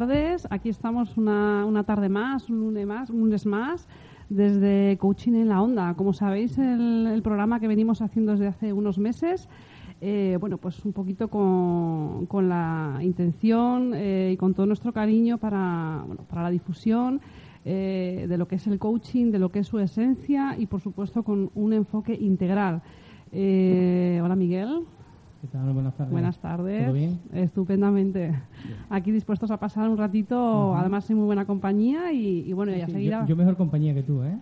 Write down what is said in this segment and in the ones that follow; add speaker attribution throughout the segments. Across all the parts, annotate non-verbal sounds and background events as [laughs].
Speaker 1: Tardes. Aquí estamos una, una tarde más, un lunes más, un lunes más, desde Coaching en la Onda. Como sabéis, el, programa que venimos haciendo desde hace unos meses, eh, bueno, pues un poquito con, con la intención eh, y con todo nuestro cariño para, bueno, para la difusión eh, de lo que es el coaching, de lo que es su esencia y, por supuesto, con un enfoque integral. Eh, hola, Miguel.
Speaker 2: ¿Qué tal? Buenas tardes.
Speaker 1: Buenas tardes.
Speaker 2: ¿Todo bien?
Speaker 1: Estupendamente. Aquí dispuestos a pasar un ratito, además en muy buena compañía y, y bueno, ya
Speaker 2: Sí,
Speaker 1: seguirá.
Speaker 2: yo, yo mejor compañía que tú, ¿eh?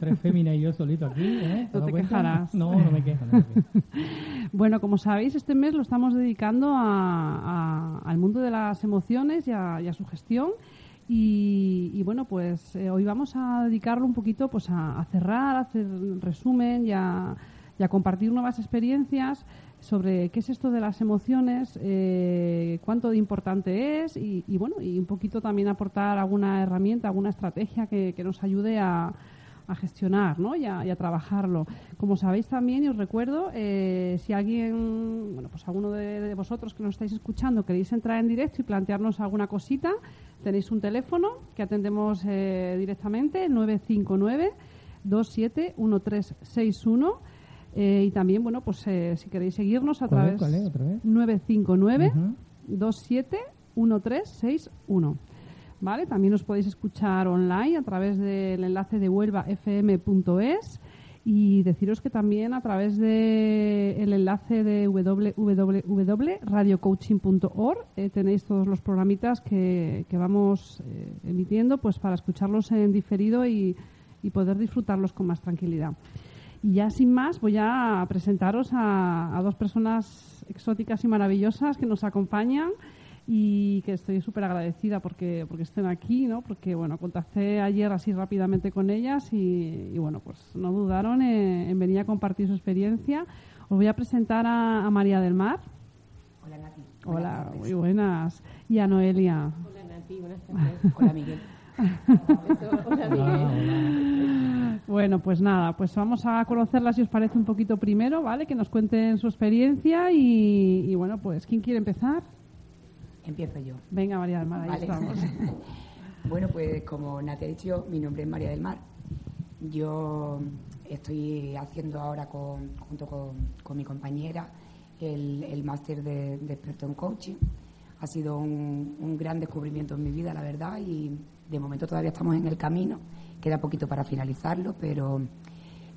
Speaker 2: Tres [laughs] féminas y yo solito aquí, ¿eh? ¿Te
Speaker 1: No te
Speaker 2: cuenta?
Speaker 1: quejarás.
Speaker 2: No, no me quejo. No me quejo. [laughs]
Speaker 1: Bueno, como sabéis, este mes lo estamos dedicando a- a- al mundo de las emociones y a, y a su gestión. Y, y bueno, pues eh, hoy vamos a dedicarlo un poquito pues a, a cerrar, a hacer resumen y a, y a compartir nuevas experiencias sobre qué es esto de las emociones, eh, cuánto de importante es y, bueno, y un poquito también aportar alguna herramienta, alguna estrategia que, que nos ayude a, a gestionar ¿no? y, a, trabajarlo. Como sabéis también, y os recuerdo, eh, si alguien, bueno, pues alguno de, vosotros que nos estáis escuchando queréis entrar en directo y plantearnos alguna cosita, tenéis un teléfono que atendemos eh, directamente, el 959 271361 eh, y también, bueno, pues eh, si queréis seguirnos a
Speaker 2: ¿Cuál
Speaker 1: través
Speaker 2: es? ¿Cuál es? ¿Otra vez?
Speaker 1: 959
Speaker 2: Ujú.
Speaker 1: 271361. ¿Vale? También os podéis escuchar online a través del enlace de huelvafm.es y deciros que también a través del enlace de www.radiocoaching.org eh, tenéis todos los programitas que, que vamos eh, emitiendo pues para escucharlos en diferido y, y poder disfrutarlos con más tranquilidad. Y ya sin más, voy a presentaros a, a dos personas exóticas y maravillosas que nos acompañan y que estoy súper agradecida porque, porque estén aquí, ¿no? Porque, bueno, contacté ayer así rápidamente con ellas y, y, bueno, pues no dudaron en, en venir a compartir su experiencia. Os voy a presentar a, a María del Mar.
Speaker 3: Hola Nati.
Speaker 1: Hola, muy buenas. Y a Noelia.
Speaker 4: Hola Nati, buenas tardes.
Speaker 3: Hola Miguel. [laughs]
Speaker 1: Bueno, pues nada, pues vamos a conocerlas si os parece un poquito primero, ¿vale? Que nos cuenten su experiencia y, y bueno, pues ¿quién quiere empezar?
Speaker 3: Empiezo yo.
Speaker 1: Venga, María del Mar, ahí
Speaker 3: Vale.
Speaker 1: estamos. [laughs]
Speaker 3: bueno, pues como Nati ha dicho, mi nombre es María del Mar. Yo estoy haciendo ahora con- junto con, con mi compañera el, el máster de, de experto en coaching. Ha sido un, un gran descubrimiento en mi vida, la verdad, y de momento todavía estamos en el camino. Queda poquito para finalizarlo, pero,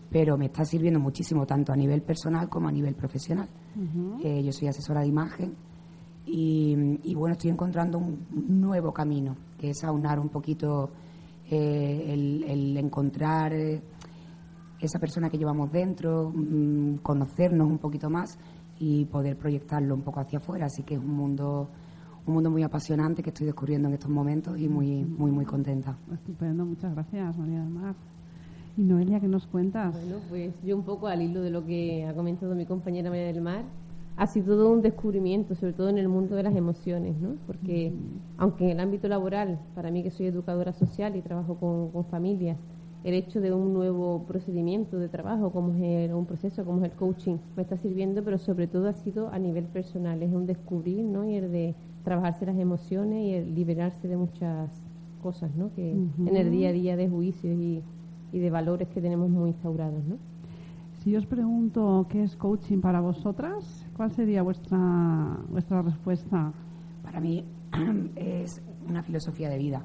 Speaker 3: pero me está sirviendo muchísimo tanto a nivel personal como a nivel profesional. Eh, yo soy asesora de imagen y, y, bueno, estoy encontrando un nuevo camino, que es aunar un poquito eh, el, el encontrar eh, esa persona que llevamos dentro, mm, conocernos un poquito más y poder proyectarlo un poco hacia afuera. Así que es un mundo, un mundo muy apasionante que estoy descubriendo en estos momentos y muy, muy, muy contenta.
Speaker 1: Estupendo, muchas gracias, María del Mar. Y Noelia, ¿qué nos cuentas?
Speaker 4: Bueno, pues yo un poco al hilo de lo que ha comentado mi compañera María del Mar, ha sido todo un descubrimiento, sobre todo en el mundo de las emociones, ¿no? Porque aunque en el ámbito laboral, para mí que soy educadora social y trabajo con, con familias, el hecho de un nuevo procedimiento de trabajo, como es el- un proceso, como es el coaching, me está sirviendo, pero sobre todo ha sido a nivel personal, es un descubrir, ¿no? Y el de trabajarse las emociones y el liberarse de muchas cosas, ¿no? Que en el día a día de juicios y, y de valores que tenemos muy instaurados, ¿no?
Speaker 1: Si yo os pregunto qué es coaching para vosotras, ¿cuál sería vuestra, vuestra respuesta?
Speaker 3: Para mí [clears throat] es una filosofía de vida,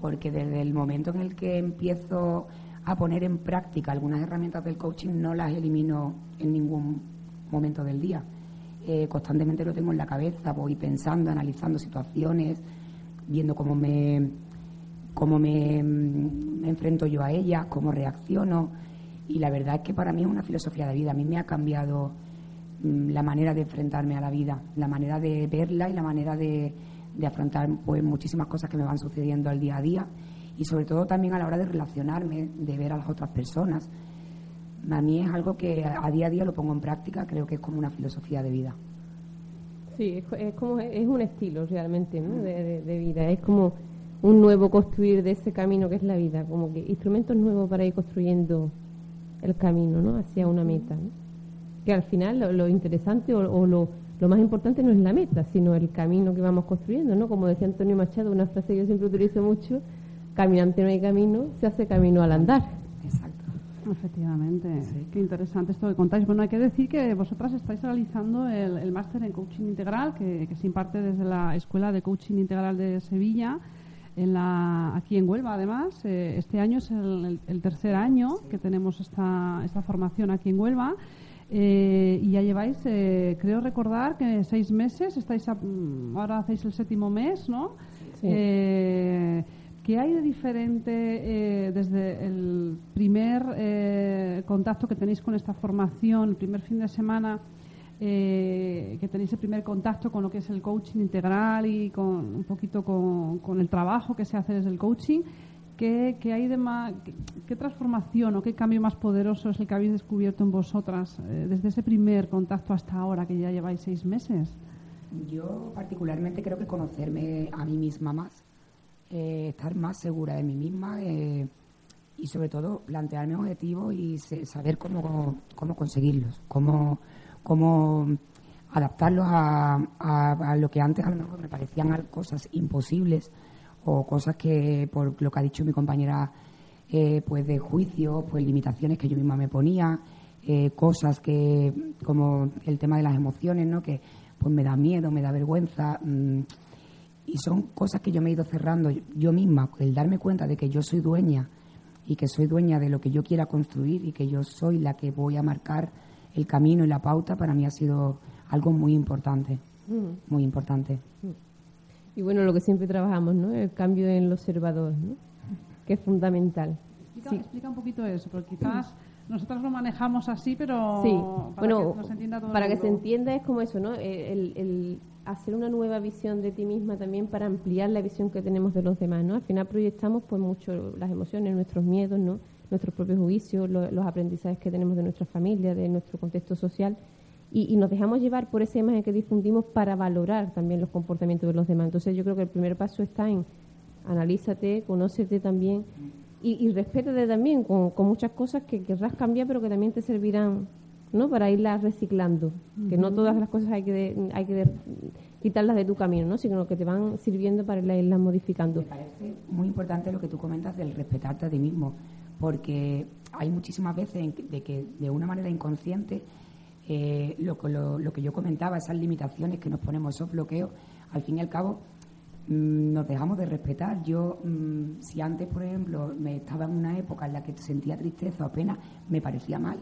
Speaker 3: porque desde el momento en el que empiezo a poner en práctica algunas herramientas del coaching, no las elimino en ningún momento del día. Eh, constantemente lo tengo en la cabeza, voy pensando, analizando situaciones, viendo cómo me cómo me, mm, me enfrento yo a ella, cómo reacciono. Y la verdad es que para mí es una filosofía de vida. A mí me ha cambiado mm, la manera de enfrentarme a la vida, la manera de verla y la manera de, de afrontar pues muchísimas cosas que me van sucediendo al día a día y sobre todo también a la hora de relacionarme, de ver a las otras personas. A mí es algo que a día a día lo pongo en práctica, creo que es como una filosofía de vida.
Speaker 4: Sí, es, es como es un estilo realmente ¿no? de, de- de vida, es como un nuevo construir de ese camino que es la vida, como que instrumentos nuevos para ir construyendo el camino ¿no? hacia una meta. ¿no? Que al final lo, lo interesante o, o lo, lo más importante no es la meta, sino el camino que vamos construyendo, ¿no? Como decía Antonio Machado, una frase que yo siempre utilizo mucho, caminante no hay camino, se hace camino al andar.
Speaker 1: Efectivamente, qué interesante esto que contáis. Bueno, hay que decir que vosotras estáis realizando el, el máster en coaching integral que, que se imparte desde la Escuela de Coaching Integral de Sevilla, en la, aquí en Huelva además. Eh, este año es el, el- el tercer año que tenemos esta, esta formación aquí en Huelva. Eh, y ya lleváis, eh, creo recordar que seis meses, estáis a- mm, ahora hacéis el séptimo mes, ¿no?
Speaker 4: Sí.
Speaker 1: Eh, ¿Qué hay de diferente eh, desde el primer eh, contacto que tenéis con esta formación, el primer fin de semana, eh, que tenéis el primer contacto con lo que es el coaching integral y con un poquito con, el trabajo que se hace desde el coaching? ¿Qué, qué hay de más, qué, qué transformación o qué cambio más poderoso es el que habéis descubierto en vosotras eh, desde ese primer contacto hasta ahora, que ya lleváis seis meses?
Speaker 3: Yo particularmente creo que conocerme a mí misma más, eh, estar más segura de mí misma eh, y sobre todo plantearme objetivos y se- saber cómo, cómo conseguirlos, cómo, cómo adaptarlos a, a- lo que antes a lo mejor me parecían cosas imposibles o cosas que, por lo que ha dicho mi compañera, eh, pues de juicio, pues limitaciones que yo misma me ponía, eh, cosas que, como el tema de las emociones, ¿no? Que pues me da miedo, me da vergüenza, mm, y son cosas que yo me he ido cerrando yo- misma, el darme cuenta de que yo soy dueña y que soy dueña de lo que yo quiera construir y que yo soy la que voy a marcar el camino y la pauta, para mí ha sido algo muy importante, muy importante.
Speaker 4: Y bueno, lo que siempre trabajamos, ¿no? El cambio en el observador, ¿no? Que es fundamental.
Speaker 1: Explica, explica un poquito eso, porque quizás nosotros lo manejamos así, pero
Speaker 4: Sí,
Speaker 1: para
Speaker 4: bueno,
Speaker 1: que nos entienda todo el
Speaker 4: para que se entienda es como eso, ¿no? El, el hacer una nueva visión de ti misma también para ampliar la visión que tenemos de los demás, ¿no? Al final proyectamos pues mucho las emociones, nuestros miedos, ¿no? Nuestros propios juicios, lo- los aprendizajes que tenemos de nuestra familia, de nuestro contexto social y, nos dejamos llevar por esa imagen que difundimos para valorar también los comportamientos de los demás. Entonces yo creo que el primer paso está en analízate, conócete también y, y respétate también con, con muchas cosas que querrás cambiar pero que también te servirán ¿no? para irlas reciclando. Que no todas las cosas hay que, de- hay que de- quitarlas de tu camino, ¿no? sino que te van sirviendo para irlas, irlas modificando.
Speaker 3: Me parece muy importante lo que tú comentas del respetarte a ti mismo, porque hay muchísimas veces de que de una manera inconsciente eh, lo, que- lo, lo que yo comentaba, esas limitaciones que nos ponemos, esos bloqueos, al fin y al cabo mm, nos dejamos de respetar. Yo, mm, si antes, por ejemplo, me estaba en una época en la que sentía tristeza o pena, me parecía mal.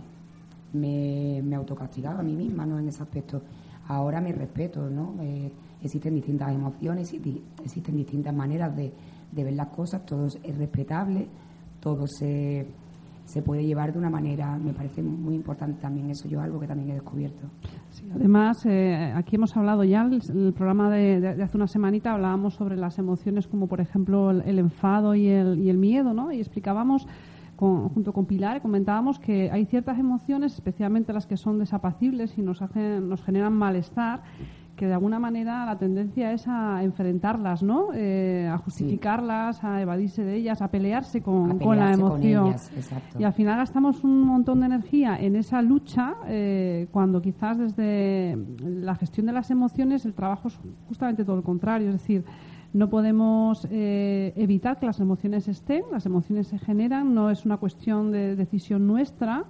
Speaker 3: Me, me autocastigaba a mí misma ¿no? en ese aspecto. Ahora me respeto, ¿no? Eh, existen distintas emociones, existen distintas maneras de, de ver las cosas, todo es respetable, todo se, se puede llevar de una manera, me parece muy importante también eso, yo algo que también he descubierto.
Speaker 1: Sí, además, eh, aquí hemos hablado ya, el, el programa de, de- de hace una semanita hablábamos sobre las emociones como, por ejemplo, el, el enfado y el, y el miedo, ¿no? Y explicábamos, con- junto con Pilar, comentábamos que hay ciertas emociones, especialmente las que son desapacibles y nos, hacen, nos generan malestar, que de alguna manera la tendencia es a enfrentarlas, ¿no? Eh, a justificarlas, a evadirse de ellas, a pelearse con,
Speaker 3: A
Speaker 1: con la
Speaker 3: con
Speaker 1: emoción.
Speaker 3: ellas.
Speaker 1: Y al final gastamos un montón de energía en esa lucha eh, cuando quizás desde la gestión de las emociones el trabajo es justamente todo lo contrario. Es decir, no podemos eh, evitar que las emociones estén, las emociones se generan, no es una cuestión de decisión nuestra.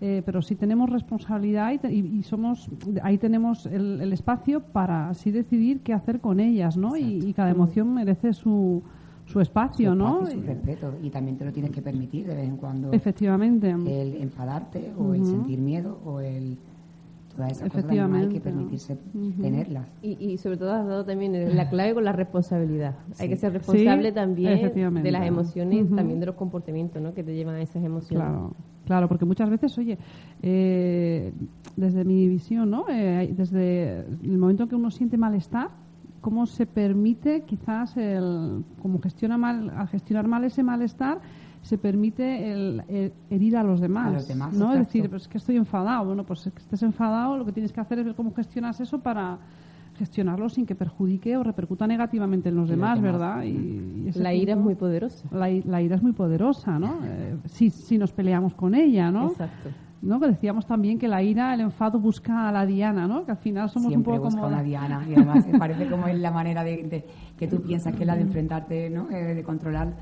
Speaker 1: eh, pero sí tenemos responsabilidad y, y- y somos ahí tenemos el, el espacio para así decidir qué hacer con ellas, ¿no? Y, y cada emoción merece su, su espacio,
Speaker 3: Su
Speaker 1: ¿no?
Speaker 3: espacio y su respeto, y también te lo tienes que permitir de vez en cuando.
Speaker 1: Efectivamente.
Speaker 3: el enfadarte o el sentir miedo o el todas esas cosas también hay
Speaker 1: Efectivamente.
Speaker 3: que permitirse tenerlas.
Speaker 4: Y, y sobre todo has dado también la clave con la responsabilidad. Hay que ser responsable
Speaker 1: Sí,
Speaker 4: también de las emociones, también de los comportamientos ¿no? que te llevan a esas emociones.
Speaker 1: Claro, claro, porque muchas veces, oye, eh, desde mi visión, ¿no? Eh, desde el momento en que uno siente malestar, cómo se permite quizás el, como gestiona mal, al gestionar mal ese malestar, se permite el, el herir a los demás,
Speaker 3: A los demás,
Speaker 1: ¿no? Es decir, pues es que estoy enfadado, bueno, pues es que estés enfadado, lo que tienes que hacer es ver cómo gestionas eso para gestionarlo sin que perjudique o repercuta negativamente en los demás,
Speaker 3: demás.
Speaker 1: ¿verdad? Y,
Speaker 4: La ira es muy poderosa.
Speaker 1: la, i- la ira es muy poderosa, ¿no? Eh, si, si nos peleamos con ella, ¿no?
Speaker 4: Exacto.
Speaker 1: ¿no? Que decíamos también que la ira, el enfado busca a la diana, ¿no? Que al final somos
Speaker 3: Siempre
Speaker 1: un poco
Speaker 3: busca
Speaker 1: como...
Speaker 3: una diana y [laughs] además parece como es la manera de, de- que tú piensas que es la de enfrentarte, ¿no? Eh, de controlar,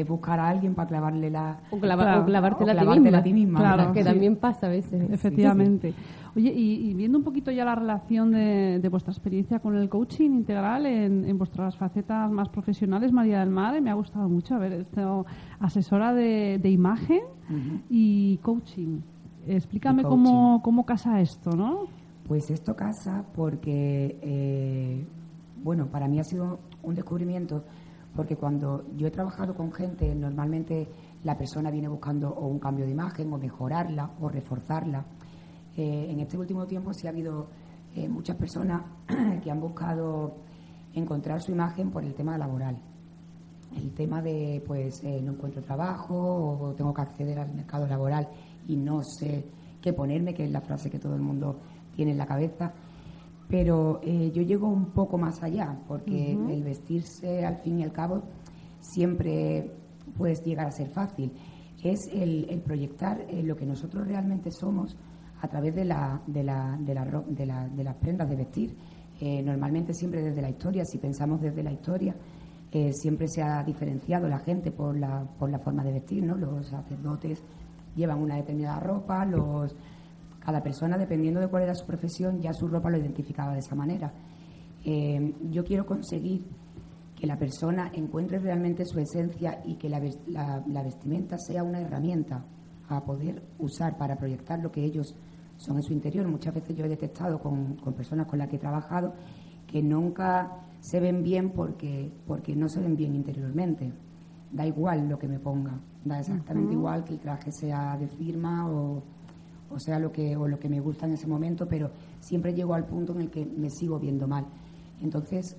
Speaker 3: es buscar a alguien para clavarle la...
Speaker 4: O, clava-
Speaker 1: Claro.
Speaker 4: o clavártela,
Speaker 3: O
Speaker 4: a ti
Speaker 3: clavártela
Speaker 4: misma.
Speaker 3: a ti misma,
Speaker 1: Claro,
Speaker 4: que
Speaker 1: sí.
Speaker 4: también pasa a veces.
Speaker 1: Efectivamente. Oye, y, y viendo un poquito ya la relación de, de vuestra experiencia con el coaching integral en, en vuestras facetas más profesionales, María del Mar, me ha gustado mucho haber estado asesora de, de imagen y coaching. Explícame
Speaker 3: Y
Speaker 1: Cómo, cómo casa esto, ¿no?
Speaker 3: Pues esto casa porque, eh, bueno, para mí ha sido un descubrimiento porque cuando yo he trabajado con gente, normalmente la persona viene buscando o un cambio de imagen o mejorarla o reforzarla. Eh, en este último tiempo sí ha habido eh, muchas personas [clears throat] que han buscado encontrar su imagen por el tema laboral. El tema de, pues, eh, no encuentro trabajo o tengo que acceder al mercado laboral y no sé qué ponerme, que es la frase que todo el mundo tiene en la cabeza. Pero eh, yo llego un poco más allá, porque el vestirse, al fin y al cabo, siempre puedes llegar a ser fácil. Es el, el proyectar eh, lo que nosotros realmente somos a través de, la, de, la, de, la de, la- de las prendas de vestir. Eh, normalmente siempre desde la historia, si pensamos desde la historia, eh, siempre se ha diferenciado la gente por la, por la forma de vestir, ¿no? Los sacerdotes llevan una determinada ropa, los, cada persona, dependiendo de cuál era su profesión, ya su ropa lo identificaba de esa manera. Eh, yo quiero conseguir que la persona encuentre realmente su esencia y que la, la- la vestimenta sea una herramienta a poder usar para proyectar lo que ellos son en su interior. Muchas veces yo he detectado con, con personas con las que he trabajado que nunca se ven bien porque, porque no se ven bien interiormente. Da igual lo que me ponga, da exactamente igual que el traje sea de firma o, o sea lo que, o lo que me gusta en ese momento, pero siempre llego al punto en el que me sigo viendo mal. Entonces,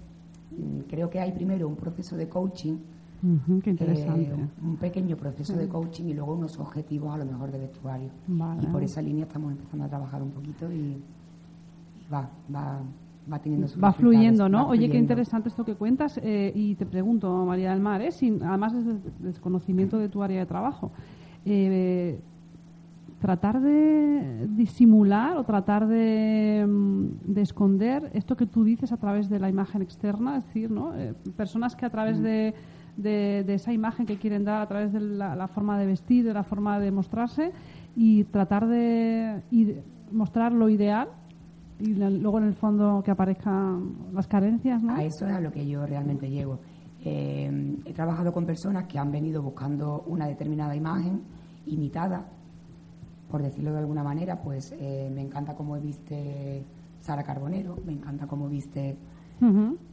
Speaker 3: mm, creo que hay primero un proceso de coaching,
Speaker 1: qué interesante.
Speaker 3: eh, un pequeño proceso de coaching y luego unos objetivos a lo mejor de vestuario.
Speaker 1: Vale.
Speaker 3: Y por esa línea estamos empezando a trabajar un poquito y, y va, va, va teniendo sus
Speaker 1: va fluyendo, ¿no?
Speaker 3: va
Speaker 1: Oye, qué interesante esto que cuentas. eh, y te pregunto, María del Mar, ¿eh? Sin, además desde el desconocimiento de tu área de trabajo, eh, tratar de disimular o tratar de, mm, de esconder esto que tú dices a través de la imagen externa, es decir, ¿no? Eh, personas que a través de, de- de esa imagen que quieren dar, a través de la, la forma de vestir, de la forma de mostrarse, y tratar de, y mostrar lo ideal y la- luego en el fondo que aparezcan las carencias, ¿no?
Speaker 3: A eso es a lo que yo realmente llego. Eh, he trabajado con personas que han venido buscando una determinada imagen imitada, por decirlo de alguna manera, pues eh, me encanta cómo viste Sara Carbonero, me encanta cómo viste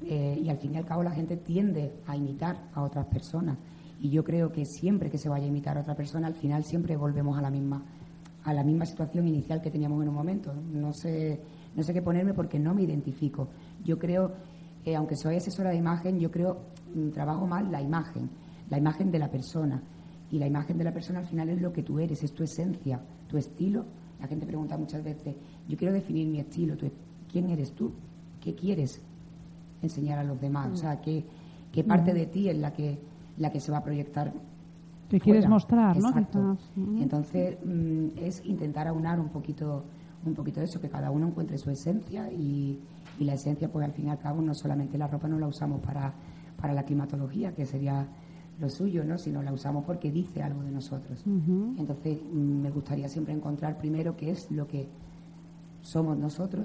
Speaker 3: eh, y al fin y al cabo la gente tiende a imitar a otras personas. Y yo creo que siempre que se vaya a imitar a otra persona al final siempre volvemos a la misma a la misma situación inicial que teníamos en un momento. No sé no sé qué ponerme porque no me identifico. Yo creo eh, aunque soy asesora de imagen yo creo mm, trabajo más la imagen la imagen de la persona. Y la imagen de la persona al final es lo que tú eres es tu esencia tu estilo la gente pregunta muchas veces yo quiero definir mi estilo tu- quién eres tú qué quieres enseñar a los demás. O sea, qué, qué parte de ti es la que, la que se va a proyectar.
Speaker 1: Que quieres mostrar, ¿no? Quizás. Mm.
Speaker 3: Entonces, mm, es intentar aunar un poquito, un poquito de eso, que cada uno encuentre su esencia y, y la esencia, pues al fin y al cabo, no solamente la ropa no la usamos para, para la climatología, que sería lo suyo, ¿no? sino la usamos porque dice algo de nosotros. Entonces, mm, me gustaría siempre encontrar primero qué es lo que somos nosotros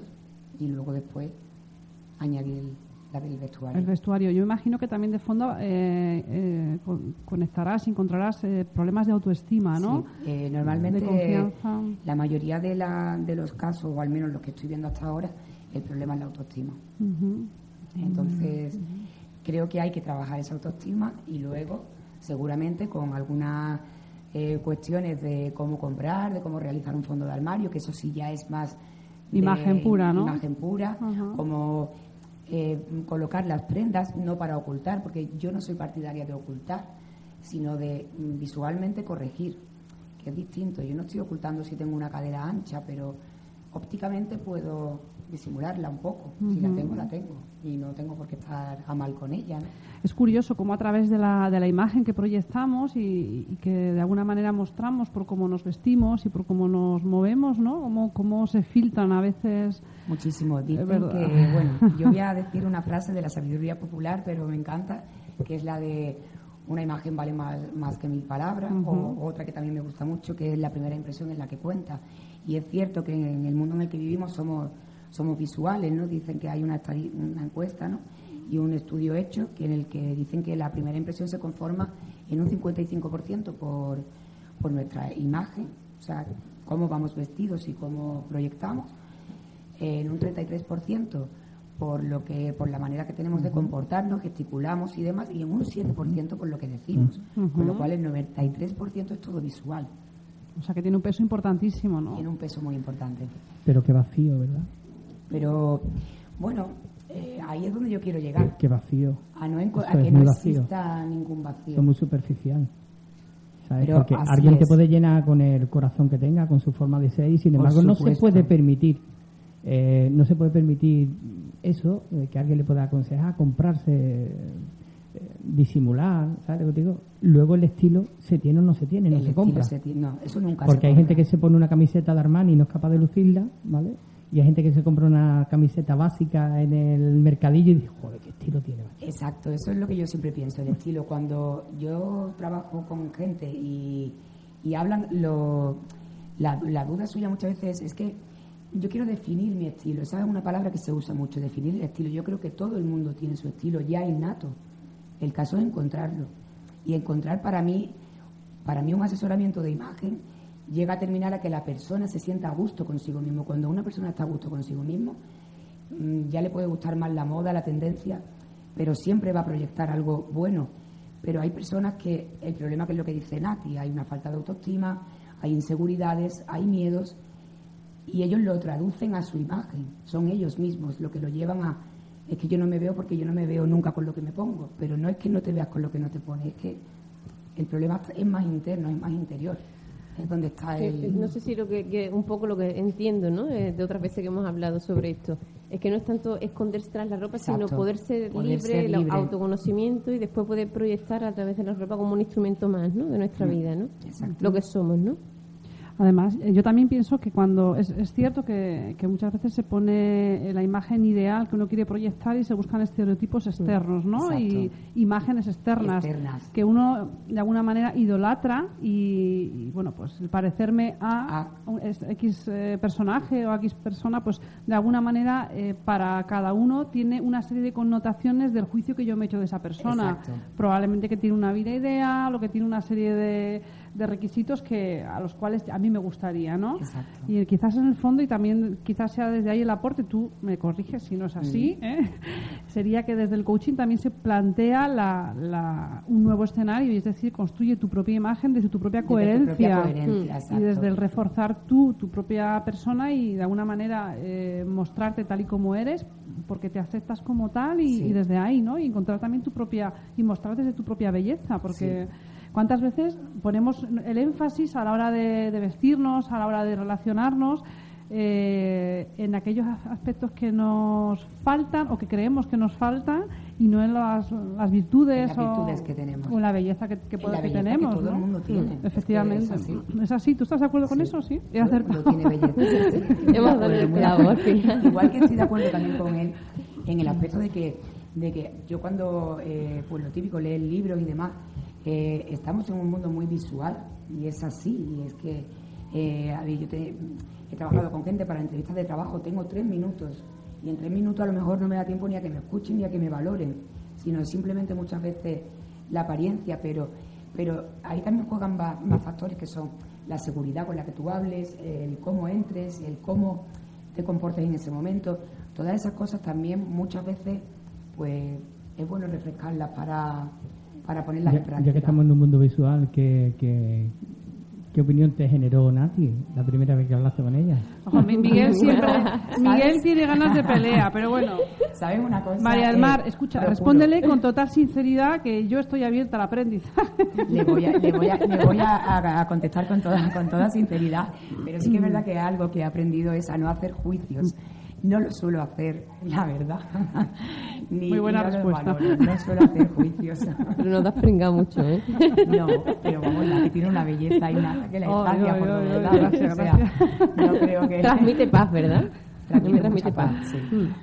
Speaker 3: y luego después añadir el, la del vestuario.
Speaker 1: El vestuario. Yo imagino que también de fondo eh, eh, con- conectarás, encontrarás eh, problemas de autoestima, ¿no?
Speaker 3: Sí, eh, normalmente
Speaker 1: De confianza.
Speaker 3: la mayoría de, la- de los casos, o al menos los que estoy viendo hasta ahora, el problema es la autoestima. Entonces, creo que hay que trabajar esa autoestima y luego, seguramente, con algunas eh, cuestiones de cómo comprar, de cómo realizar un fondo de armario, que eso sí ya es más... de
Speaker 1: Imagen pura, ¿no?
Speaker 3: Imagen pura, como eh, colocar las prendas, no para ocultar, porque yo no soy partidaria de ocultar, sino de mm, visualmente corregir, que es distinto. Yo no estoy ocultando si tengo una cadera ancha, pero ópticamente puedo disimularla un poco. Si la tengo, la tengo. Y no tengo por qué estar a mal con ella. ¿no?
Speaker 1: Es curioso cómo a través de la, de la imagen que proyectamos y, y que de alguna manera mostramos por cómo nos vestimos y por cómo nos movemos, ¿no? Cómo, cómo se filtran a veces.
Speaker 3: Muchísimo. Dicen que, bueno, yo voy a decir una frase de la sabiduría popular, pero me encanta, que es la de una imagen vale más, más que mil palabras, o otra que también me gusta mucho, que es la primera impresión en la que cuenta. Y es cierto que en el mundo en el que vivimos somos, somos visuales, ¿no? Dicen que hay una, una encuesta, ¿no? Y un estudio hecho que en el que dicen que la primera impresión se conforma en un 55% por, por nuestra imagen, o sea, cómo vamos vestidos y cómo proyectamos, en un 33% por lo que por la manera que tenemos de comportarnos, gesticulamos y demás, y en un 7% por lo que decimos, con lo cual el 93% es todo visual,
Speaker 1: O sea, que tiene un peso importantísimo, ¿no?
Speaker 3: tiene un peso muy importante.
Speaker 2: Pero qué vacío, ¿verdad?
Speaker 3: Pero bueno, eh, ahí es donde yo quiero llegar,
Speaker 2: Qué vacío.
Speaker 3: a, no
Speaker 2: Esto
Speaker 3: a que no
Speaker 2: vacío.
Speaker 3: exista ningún vacío.
Speaker 2: Eso es muy superficial. ¿Sabes?
Speaker 3: Pero
Speaker 2: Porque alguien te puede llenar con el corazón que tenga, con su forma de ser, y sin embargo no se puede permitir, eh, no se puede permitir eso, eh, que alguien le pueda aconsejar, comprarse, eh, disimular, ¿sabes lo que digo? Luego el estilo se tiene o no se tiene, no se compra.
Speaker 3: se tiene- no, eso nunca
Speaker 2: Porque
Speaker 3: se
Speaker 2: hay gente que se pone una camiseta de Armani y no es capaz de lucirla, ¿vale? Y hay gente que se compra una camiseta básica en el mercadillo y dice, joder, qué estilo tiene. macho".
Speaker 3: Exacto, eso es lo que yo siempre pienso, el estilo. Cuando yo trabajo con gente y, y hablan, lo, la, la duda suya muchas veces es que yo quiero definir mi estilo. Esa es una palabra que se usa mucho, definir el estilo. Yo creo que todo el mundo tiene su estilo ya innato. El caso es encontrarlo. Y encontrar para mí, para mí un asesoramiento de imagen llega a terminar a que la persona se sienta a gusto consigo mismo. Cuando una persona está a gusto consigo mismo, mm, ya le puede gustar más la moda, la tendencia, pero siempre va a proyectar algo bueno. Pero hay personas que, el problema que es lo que dice Nati, hay una falta de autoestima, hay inseguridades, hay miedos, y ellos lo traducen a su imagen, son ellos mismos lo que lo llevan a, es que yo no me veo porque yo no me veo nunca con lo que me pongo, pero no es que no te veas con lo que no te pones, es que el problema es más interno, es más interior, es donde está
Speaker 4: Que-
Speaker 3: el...
Speaker 4: No sé si lo que, que un poco lo que entiendo, ¿no? Eh, de otras veces que hemos hablado sobre esto, es que no es tanto esconderse tras la ropa, sino poder ser
Speaker 3: Poder
Speaker 4: libre,
Speaker 3: ser
Speaker 4: el
Speaker 3: libre.
Speaker 4: autoconocimiento y después poder proyectar a través de la ropa como un instrumento más, ¿no? De nuestra vida, ¿no?
Speaker 3: Mm. Exacto.
Speaker 4: Lo que somos, ¿no?
Speaker 1: Además, eh, yo también pienso que cuando es, es cierto que, que muchas veces se pone eh, la imagen ideal que uno quiere proyectar y se buscan estereotipos externos, ¿no?
Speaker 3: Exacto.
Speaker 1: Y imágenes externas,
Speaker 3: Externas.
Speaker 1: que uno de alguna manera idolatra y, y, bueno, pues el parecerme a
Speaker 3: A.
Speaker 1: un es- X eh, personaje o a X persona, pues de alguna manera eh, para cada uno tiene una serie de connotaciones del juicio que yo me he hecho de esa persona.
Speaker 3: Exacto.
Speaker 1: Probablemente que tiene una vida ideal o que tiene una serie de, de requisitos que a los cuales a mí me gustaría, ¿no?
Speaker 3: Exacto.
Speaker 1: Y quizás en el fondo, y también quizás sea desde ahí el aporte, tú me corriges si no es así,
Speaker 3: Mm.
Speaker 1: ¿eh? sería que desde el coaching también se plantea la, la- un nuevo escenario, y es decir, construye tu propia imagen desde tu propia
Speaker 3: Desde tu
Speaker 1: coherencia.
Speaker 3: propia coherencia,
Speaker 1: y desde el reforzar tú, tu propia persona y de alguna manera eh, mostrarte tal y como eres, porque te aceptas como tal y,
Speaker 3: Sí.
Speaker 1: y desde ahí, ¿no? Y encontrar también tu propia, y mostrar desde tu propia belleza, porque cuántas veces ponemos el énfasis a la hora de, de vestirnos, a la hora de relacionarnos, eh, en aquellos as- aspectos que nos faltan o que creemos que nos faltan y no en las, las virtudes,
Speaker 3: En las
Speaker 1: o,
Speaker 3: virtudes que tenemos.
Speaker 1: o en la belleza que, que, puede-
Speaker 3: la
Speaker 1: que
Speaker 3: belleza que
Speaker 1: tenemos.
Speaker 3: todo el mundo tiene. Es que
Speaker 1: Efectivamente.
Speaker 3: es así.
Speaker 1: Es así. ¿Tú estás de acuerdo con eso? Sí. He
Speaker 3: tiene belleza. [laughs]
Speaker 4: Hemos dado el clavo.
Speaker 3: Igual que estoy de acuerdo también con él en el aspecto de que, de que yo cuando, eh, pues lo típico, leer libros y demás, eh, estamos en un mundo muy visual y es así. Y es que, eh, yo he trabajado con gente para entrevistas de trabajo, tengo tres minutos Y en tres minutos a lo mejor no me da tiempo ni a que me escuchen ni a que me valoren, sino simplemente muchas veces la apariencia, pero, pero ahí también juegan más factores que son la seguridad con la que tú hables, el cómo entres, el cómo te comportes en ese momento. Todas esas cosas también muchas veces pues es bueno refrescarlas para, para ponerlas en práctica.
Speaker 2: Ya que estamos en un mundo visual, que, ¿Qué opinión te generó Nati la primera vez que hablaste con ella?
Speaker 1: Miguel siempre, Miguel tiene ganas de pelea, pero bueno.
Speaker 3: ¿Sabes una cosa?
Speaker 1: María del Mar, escucha, respóndele con total sinceridad que yo estoy abierta al aprendizaje.
Speaker 3: Le voy a, le voy a, le voy a, [laughs] contestar con toda, con toda sinceridad, pero sí que es verdad que algo que he aprendido es a no hacer juicios no lo suelo hacer, [laughs] la verdad. [laughs]
Speaker 1: Ni, Muy buena respuesta.
Speaker 3: no suelo hacer juicios. [laughs]
Speaker 4: Pero no te has pringado mucho, ¿eh?
Speaker 3: No, pero vamos, la que tiene una belleza y una que la estancia por todos lados. O sea, no creo que...
Speaker 4: Transmite paz, ¿verdad?
Speaker 3: Transmite, transmite paz, sí.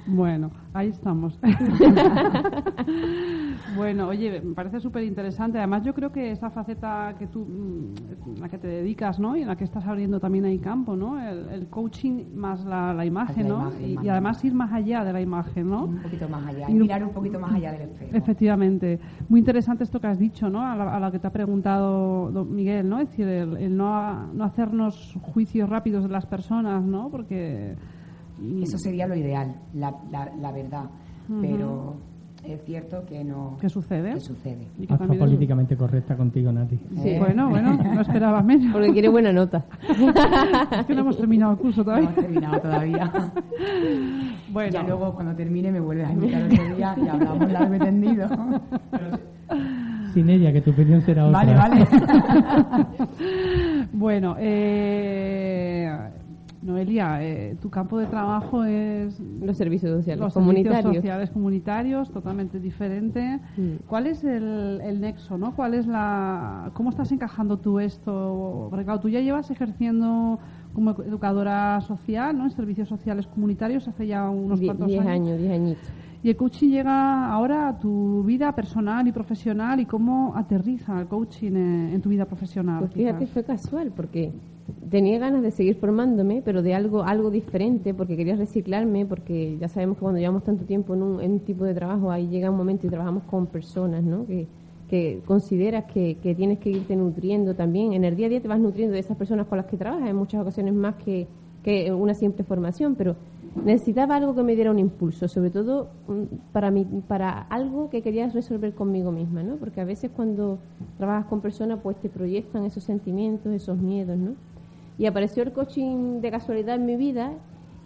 Speaker 1: Bueno, ahí estamos. [laughs] bueno, oye, me parece súper interesante. Además, yo creo que esa faceta que tú, mm, la que te dedicas, ¿no? Y en la que estás abriendo también ahí campo, ¿no? El, coaching más la, imagen, ¿no? y, además ir más allá de la imagen, ¿no?
Speaker 3: Un poquito más allá, y mirar un poquito más allá del espejo.
Speaker 1: Efectivamente. Muy interesante esto que has dicho, ¿no? A, lo que te ha preguntado Miguel, ¿no? Es decir, el, no, no hacernos juicios rápidos de las personas, ¿no? Porque
Speaker 3: eso sería lo ideal, la, la, verdad. Pero es cierto que no.
Speaker 1: ¿Qué sucede?
Speaker 3: Que sucede.
Speaker 2: Y que políticamente correcta contigo, Nati.
Speaker 1: Sí. Bueno, bueno, no esperaba menos.
Speaker 4: Porque quiere buena nota.
Speaker 1: es que no hemos terminado el curso todavía.
Speaker 3: No hemos terminado todavía. bueno. Ya luego, cuando termine, me vuelves a invitar otro día y hablamos largo y tendido.
Speaker 2: Sin ella, que tu opinión será otra.
Speaker 3: Vale, vale. [laughs]
Speaker 1: bueno, eh Noelia, eh, tu campo de trabajo es
Speaker 4: los servicios sociales
Speaker 1: los
Speaker 4: comunitarios.
Speaker 1: Servicios sociales comunitarios, totalmente diferente. Mm. ¿Cuál es el, nexo, no? ¿Cuál es la, cómo estás encajando tú esto? Porque claro, tú ya llevas ejerciendo como educadora social, ¿no? En servicios sociales comunitarios hace ya unos cuantos
Speaker 4: años. Diez años, diez añitos.
Speaker 1: Y el coaching llega ahora a tu vida personal y profesional y cómo aterriza el coaching en, tu vida profesional.
Speaker 4: Pues fíjate, fue casual porque tenía ganas de seguir formándome, pero de algo algo diferente, porque quería reciclarme, porque ya sabemos que cuando llevamos tanto tiempo en un, en un tipo de trabajo, ahí llega un momento y trabajamos con personas, ¿no? Que, consideras que, que, tienes que irte nutriendo también. En el día a día te vas nutriendo de esas personas con las que trabajas, en muchas ocasiones más que, que una simple formación, pero necesitaba algo que me diera un impulso, sobre todo mm, para, mí, para algo que quería resolver conmigo misma, ¿no? Porque a veces cuando trabajas con personas, pues te proyectan esos sentimientos, esos miedos, ¿no? Y apareció el coaching de casualidad en mi vida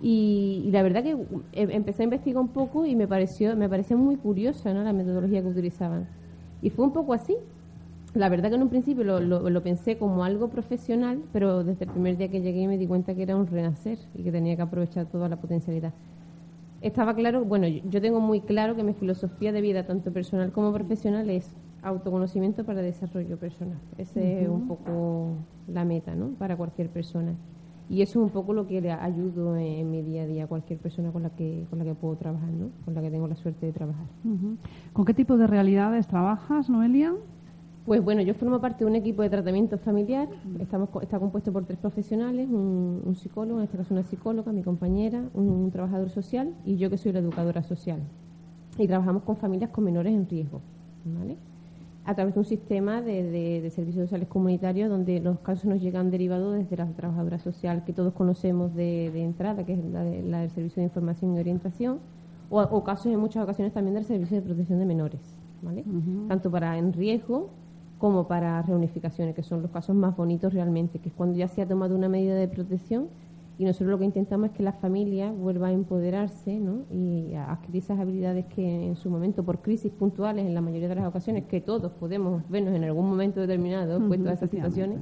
Speaker 4: y, la verdad que em, empecé a investigar un poco y me pareció, me pareció muy curiosa, ¿no? La metodología que utilizaban. Y fue un poco así, la verdad que en un principio lo, lo, pensé como algo profesional, pero desde el primer día que llegué me di cuenta que era un renacer y que tenía que aprovechar toda la potencialidad. Estaba claro, bueno, yo tengo muy claro que mi filosofía de vida, tanto personal como profesional, es autoconocimiento para desarrollo personal. Esa es un poco la meta, ¿no? Para cualquier persona. Y eso es un poco lo que le ayudo en, mi día a día a cualquier persona con la que con la que puedo trabajar, ¿no? Con la que tengo la suerte de trabajar.
Speaker 1: ¿Con qué tipo de realidades trabajas, Noelia?
Speaker 4: Pues bueno, yo formo parte de un equipo de tratamiento familiar. Estamos, está compuesto por tres profesionales, un, psicólogo, en este caso una psicóloga, mi compañera, un, trabajador social y yo que soy la educadora social. Y trabajamos con familias con menores en riesgo, ¿vale? A través de un sistema de, servicios sociales comunitarios donde los casos nos llegan derivados desde la trabajadora social que todos conocemos de, entrada, que es la, del Servicio de Información y Orientación, o, casos en muchas ocasiones también del Servicio de Protección de Menores, ¿vale? Tanto para en riesgo como para reunificaciones, que son los casos más bonitos realmente, que es cuando ya se ha tomado una medida de protección y nosotros lo que intentamos es que la familia vuelva a empoderarse ¿no? y a adquirir esas habilidades que en su momento, por crisis puntuales, en la mayoría de las ocasiones, que todos podemos vernos en algún momento determinado puesto a esas situaciones,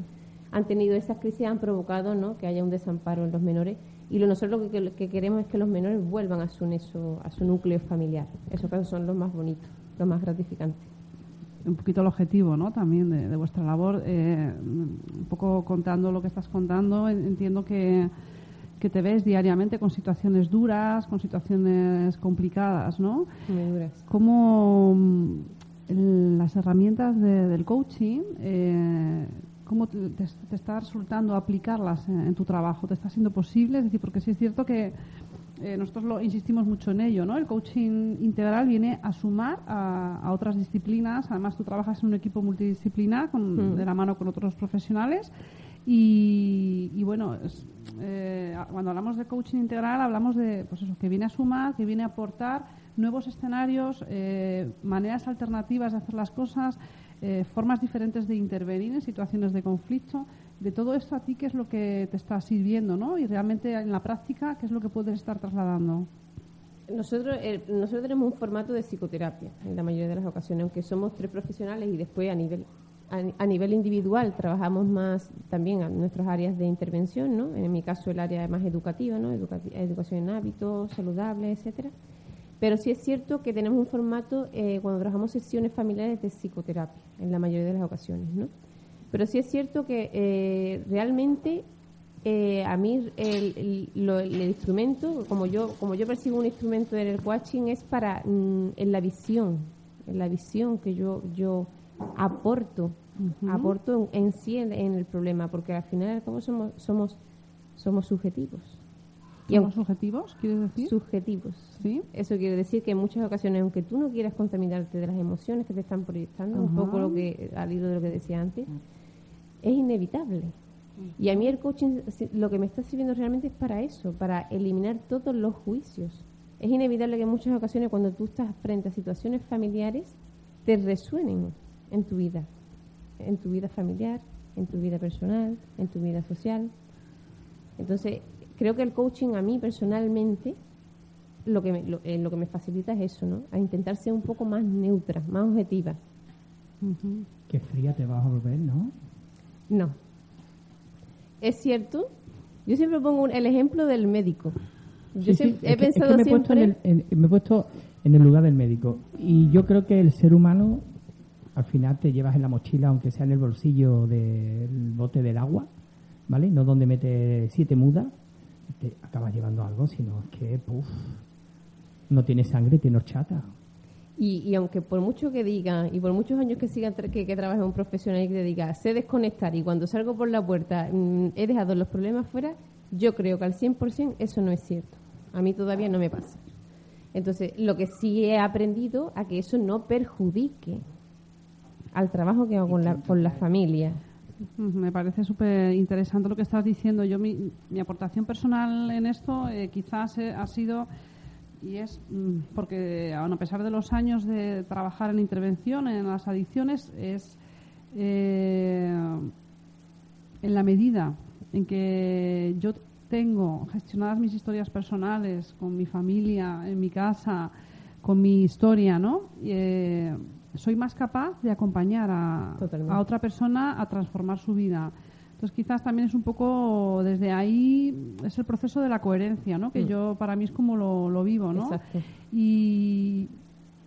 Speaker 4: han tenido esas crisis, han provocado ¿no? que haya un desamparo en los menores y lo, nosotros lo que, que, queremos es que los menores vuelvan a su, a su núcleo familiar. Esos casos son los más bonitos, los más gratificantes
Speaker 1: un poquito el objetivo ¿no? también de, vuestra labor. Eh, un poco contando lo que estás contando, entiendo que, que, te ves diariamente con situaciones duras, con situaciones complicadas, ¿no?
Speaker 4: Muy duras.
Speaker 1: ¿Cómo mm, las herramientas del coaching, eh, cómo te, está resultando aplicarlas en, tu trabajo? ¿Te está siendo posible? Es decir, porque sí es cierto que eh, nosotros lo insistimos mucho en ello, ¿no? El coaching integral viene a sumar a, a otras disciplinas. Además, tú trabajas en un equipo multidisciplinar con,
Speaker 4: Mm.
Speaker 1: de la mano con otros profesionales. Y, y bueno, es- eh, cuando hablamos de coaching integral, hablamos de, pues eso, que viene a sumar, que viene a aportar nuevos escenarios, eh, maneras alternativas de hacer las cosas, eh, formas diferentes de intervenir en situaciones de conflicto. De todo esto a ti, ¿qué es lo que te está sirviendo, no? Y realmente en la práctica, ¿qué es lo que puedes estar trasladando?
Speaker 4: Nosotros, eh, nosotros tenemos un formato de psicoterapia en la mayoría de las ocasiones, aunque somos tres profesionales y después a nivel a, nivel individual trabajamos más también en nuestras áreas de intervención, ¿no? En mi caso el área más educativa, ¿no? Educación en hábitos saludables, etcétera. Pero sí es cierto que tenemos un formato eh, cuando trabajamos sesiones familiares de psicoterapia en la mayoría de las ocasiones, ¿no? Pero sí es cierto que eh, realmente eh, a mí el, el- el instrumento, como yo como yo percibo un instrumento en el coaching es para mm, en la visión, en la visión que yo yo aporto, aporto en, en sí en, en el problema, porque al final somos somos somos subjetivos. Y
Speaker 1: ¿Somos subjetivos, quieres decir?
Speaker 4: subjetivos.
Speaker 1: Sí.
Speaker 4: Eso quiere decir que en muchas ocasiones, aunque tú no quieras contaminarte de las emociones que te están proyectando, un
Speaker 1: Ajá.
Speaker 4: poco lo que al hilo de lo que decía antes, es inevitable. Y a mí el coaching lo que me está sirviendo realmente es para eso, para eliminar todos los juicios. Es inevitable que en muchas ocasiones cuando tú estás frente a situaciones familiares te resuenen en tu vida, en tu vida familiar, en tu vida personal, en tu vida social. Entonces, creo que el coaching a mí personalmente lo que me, lo, eh, lo que me facilita es eso, ¿no? A intentar ser un poco más neutra, más objetiva.
Speaker 2: Qué fría te vas a volver, ¿no?
Speaker 4: No. Es cierto. Yo siempre pongo un- el ejemplo del médico. Yo
Speaker 2: Sí, sí,
Speaker 4: siempre-
Speaker 2: es
Speaker 4: he
Speaker 2: que- es que
Speaker 4: pensado
Speaker 2: me he puesto en
Speaker 4: siempre.
Speaker 2: el- en- me he puesto en el lugar del médico. Y yo creo que el ser humano, al final te llevas en la mochila, aunque sea en el bolsillo del bote del agua, ¿vale? No donde mete siete mudas, te acabas llevando algo, sino es que, puf, no tiene sangre, tiene horchata.
Speaker 4: Y, y aunque por mucho que diga, y por muchos años que siga tra- que, que trabaje un profesional y que diga, sé desconectar y cuando salgo por la puerta mm, he dejado los problemas fuera, yo creo que al 100% eso no es cierto. A mí todavía no me pasa. Entonces, lo que sí he aprendido a que eso no perjudique al trabajo que hago con la, con la familia.
Speaker 1: Me parece súper interesante lo que estás diciendo. Yo mi, mi aportación personal en esto eh, quizás eh, ha sido y es mm, porque a pesar de los años de trabajar en intervención en las adicciones es eh, en la medida en que yo tengo gestionadas mis historias personales con mi familia, en mi casa, con mi historia, ¿no? Eh, soy más capaz de acompañar a, a otra persona a transformar su vida. Entonces quizás también es un poco desde ahí es el proceso de la coherencia, ¿no? Que
Speaker 4: Mm.
Speaker 1: yo para mí es como lo, lo vivo, ¿no?
Speaker 4: Exacto.
Speaker 1: Y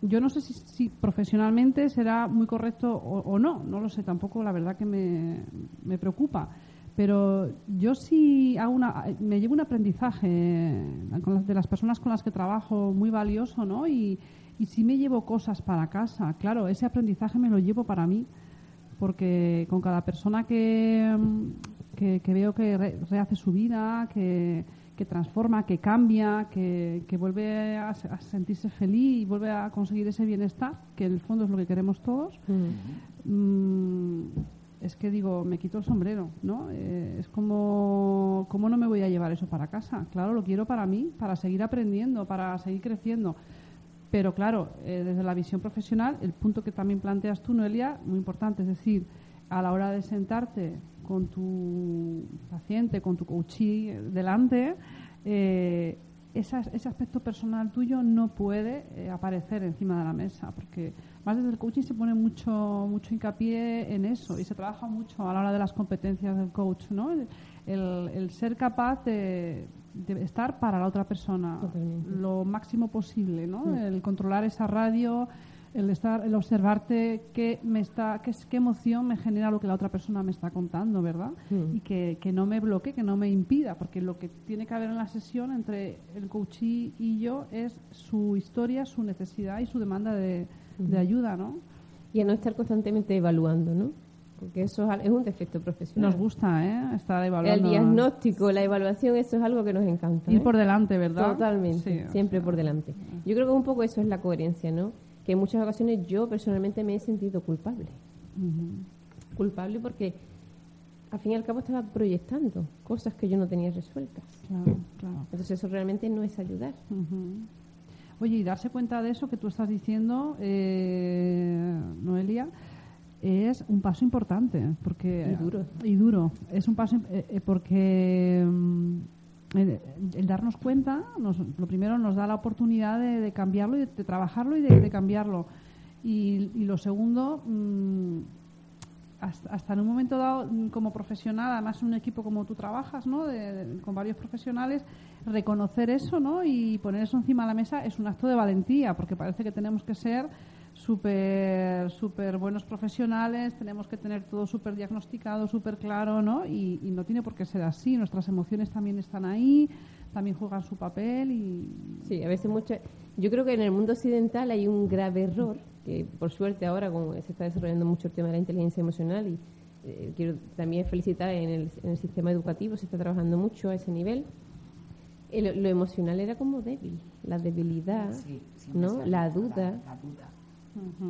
Speaker 1: yo no sé si, si profesionalmente será muy correcto o, o no, no lo sé tampoco, la verdad que me, me preocupa. Pero yo sí hago una, me llevo un aprendizaje las- de las personas con las que trabajo muy valioso, ¿no? Y, y sí me llevo cosas para casa. Claro, ese aprendizaje me lo llevo para mí, porque con cada persona que, mm, que, que veo que re- rehace su vida, que, que transforma, que cambia, que, que vuelve a sentirse feliz y vuelve a conseguir ese bienestar, que en el fondo es lo que queremos todos, mm, es que digo, me quito el sombrero, ¿no? Eh, es como, ¿cómo no me voy a llevar eso para casa? Claro, lo quiero para mí, para seguir aprendiendo, para seguir creciendo. Pero claro, eh, desde la visión profesional, el punto que también planteas tú, Noelia, muy importante, es decir, a la hora de sentarte con tu paciente, con tu coachee eh, delante, eh, ese aspecto personal tuyo no puede eh, aparecer encima de la mesa, porque más desde el coaching se pone mucho mucho hincapié en eso y se trabaja mucho a la hora de las competencias del coach, ¿no? El ser capaz de, de estar para la otra persona
Speaker 4: Totalmente.
Speaker 1: lo máximo posible, ¿no? El controlar esa radio, el estar, el observarte qué me está, qué, emoción me genera lo que la otra persona me está contando, ¿verdad? Y que, que no me bloquee, que no me impida, porque lo que tiene que haber en la sesión entre el coachee y yo es su historia, su necesidad y su demanda de, de ayuda, ¿no?
Speaker 4: Y a no estar constantemente evaluando, ¿no? Porque eso es un defecto profesional.
Speaker 1: Nos gusta, ¿eh? Estar evaluando.
Speaker 4: El diagnóstico, la evaluación, eso es algo que nos encanta.
Speaker 1: Ir
Speaker 4: ¿eh?
Speaker 1: por delante, ¿verdad?
Speaker 4: Totalmente, siempre por delante. Yo creo que un poco eso es la coherencia, ¿no? Que en muchas ocasiones yo personalmente me he sentido culpable. Culpable porque al fin y al cabo estaba proyectando cosas que yo no tenía resueltas.
Speaker 1: Claro, claro.
Speaker 4: Entonces eso realmente no es ayudar.
Speaker 1: Oye, y darse cuenta de eso que tú estás diciendo, eh, Noelia, es un paso importante. porque
Speaker 4: Y duro.
Speaker 1: Y duro. Es un paso eh, eh, porque mm, el, el darnos cuenta, nos, lo primero nos da la oportunidad de, de cambiarlo y de, de trabajarlo y de, de cambiarlo. Y, y lo segundo, mm, hasta, hasta en un momento dado, mm, como profesional, además en un equipo como tú trabajas, ¿no? Con varios profesionales, reconocer eso, ¿no? Y poner eso encima de la mesa es un acto de valentía, porque parece que tenemos que ser súper súper buenos profesionales, tenemos que tener todo súper diagnosticado, súper claro, ¿no? Y, y no tiene por qué ser así. Nuestras emociones también están ahí, también juegan su papel y
Speaker 4: Sí, a veces mucho. Yo creo que en el mundo occidental hay un grave error, que por suerte ahora como se está desarrollando mucho el tema de la inteligencia emocional y eh, quiero también felicitar en el, en el sistema educativo, se está trabajando mucho a ese nivel. El- lo emocional era como débil, la debilidad,
Speaker 3: Sí,
Speaker 4: ¿no?
Speaker 3: se ha
Speaker 4: La duda.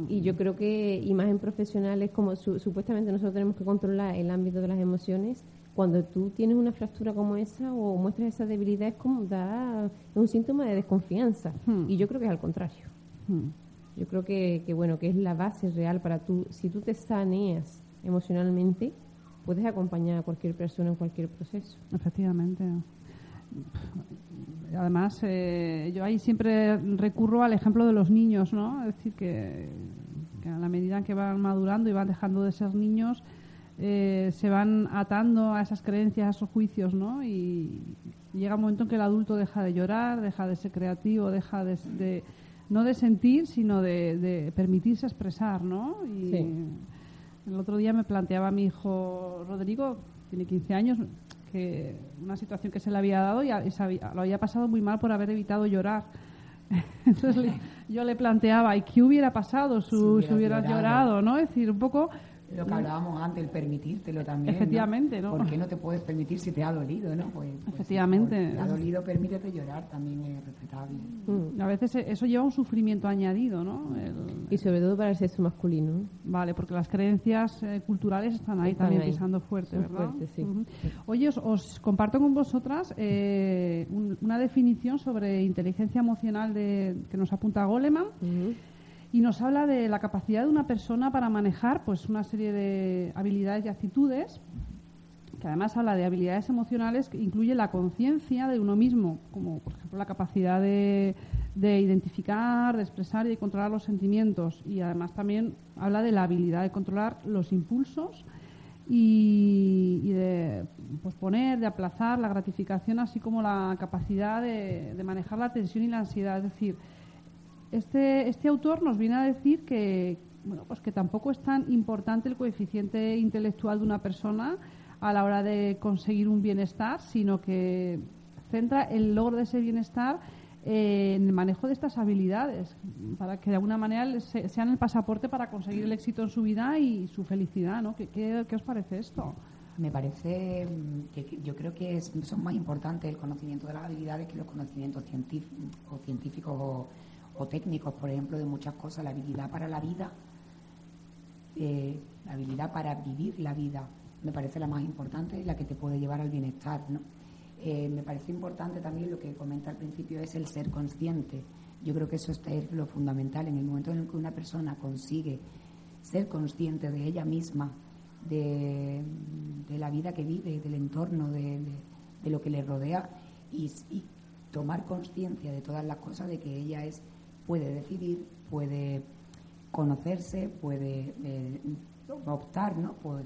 Speaker 4: Y yo creo que imagen profesional es como su- supuestamente nosotros tenemos que controlar el ámbito de las emociones. Cuando tú tienes una fractura como esa o muestras esa debilidad es como da es un síntoma de desconfianza.
Speaker 1: Hmm.
Speaker 4: Y yo creo que es al contrario.
Speaker 1: Hmm.
Speaker 4: Yo creo que, que bueno que es la base real para tú. Si tú te saneas emocionalmente, puedes acompañar a cualquier persona en cualquier proceso.
Speaker 1: Efectivamente. Además, eh, yo ahí siempre recurro al ejemplo de los niños, ¿no? Es decir, que, que a la medida en que van madurando y van dejando de ser niños, eh, se van atando a esas creencias, a esos juicios, ¿no? Y llega un momento en que el adulto deja de llorar, deja de ser creativo, deja de, de- no de sentir, sino de, de permitirse expresar, ¿no? Y
Speaker 4: Sí.
Speaker 1: el otro día me planteaba mi hijo Rodrigo, tiene 15 años, que una situación que se le había dado y, a- y se había- lo había pasado muy mal por haber evitado llorar. [laughs] Entonces le- yo le planteaba, ¿y qué hubiera pasado si,
Speaker 3: Si hubieras llorado?
Speaker 1: llorado? ¿no? Es decir, un poco...
Speaker 3: Lo que hablábamos antes, el permitírtelo también.
Speaker 1: Efectivamente, ¿no?
Speaker 3: ¿Por qué no te puedes permitir si te ha dolido, no? Pues, pues,
Speaker 1: Efectivamente.
Speaker 3: si te ha dolido, permítete llorar, también es respetable.
Speaker 4: Mm.
Speaker 1: A veces e- eso lleva un sufrimiento añadido, ¿no? El-
Speaker 4: Y sobre todo para el sexo masculino.
Speaker 1: Vale, porque las creencias eh, culturales están ahí
Speaker 4: Están
Speaker 1: también
Speaker 4: ahí.
Speaker 1: pisando fuerte,
Speaker 4: Son
Speaker 1: ¿verdad?
Speaker 4: fuertes, sí.
Speaker 1: Oye, os, os comparto con vosotras eh, un- una definición sobre inteligencia emocional de, que nos apunta Goleman
Speaker 4: Ujú.
Speaker 1: Y nos habla de la capacidad de una persona para manejar pues una serie de habilidades y actitudes que además habla de habilidades emocionales que incluye la conciencia de uno mismo, como por ejemplo la capacidad de, de identificar, de expresar y de controlar los sentimientos. Y además también habla de la habilidad de controlar los impulsos y, y de posponer, de aplazar la gratificación, así como la capacidad de, de manejar la tensión y la ansiedad. Es decir, este, este autor nos viene a decir que, bueno, pues que tampoco es tan importante el coeficiente intelectual de una persona a la hora de conseguir un bienestar, sino que centra el logro de ese bienestar en el manejo de estas habilidades, para que de alguna manera sean el pasaporte para conseguir el éxito en su vida y su felicidad. ¿no? ¿Qué, qué, qué os parece esto?
Speaker 3: Me parece mm, que yo creo que son más importantes el conocimiento de las habilidades que los conocimientos científ- o científicos o técnicos, por ejemplo, de muchas cosas. La habilidad para la vida, eh, la habilidad para vivir la vida, me parece la más importante y la que te puede llevar al bienestar. ¿no? Eh, me parece importante también lo que comenta al principio es el ser consciente. Yo creo que eso es lo fundamental. En el momento en el que una persona consigue ser consciente de ella misma, de, la vida que vive, del entorno, de, de- de lo que le rodea y, y tomar conciencia de todas las cosas, de que ella es puede decidir, puede conocerse, puede eh, optar ¿no? por,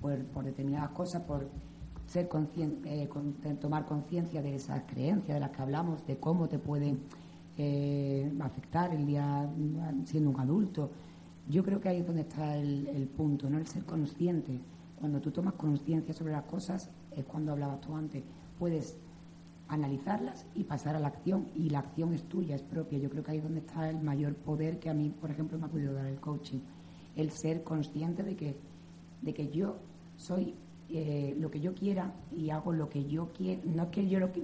Speaker 3: por, determinadas cosas, por ser consciente, eh, tomar conciencia de esas creencias de las que hablamos, de cómo te pueden eh, afectar el día siendo un adulto. Yo creo que ahí es donde está el, el punto, ¿no? El ser consciente. Cuando tú tomas conciencia sobre las cosas, es cuando hablabas tú antes, puedes analizarlas y pasar a la acción. Y la acción es tuya, es propia. Yo creo que ahí es donde está el mayor poder que a mí, por ejemplo, me ha podido dar el coaching. El ser consciente de que de que yo soy eh, lo que yo quiera y hago lo que yo quiero. No es que yo lo que,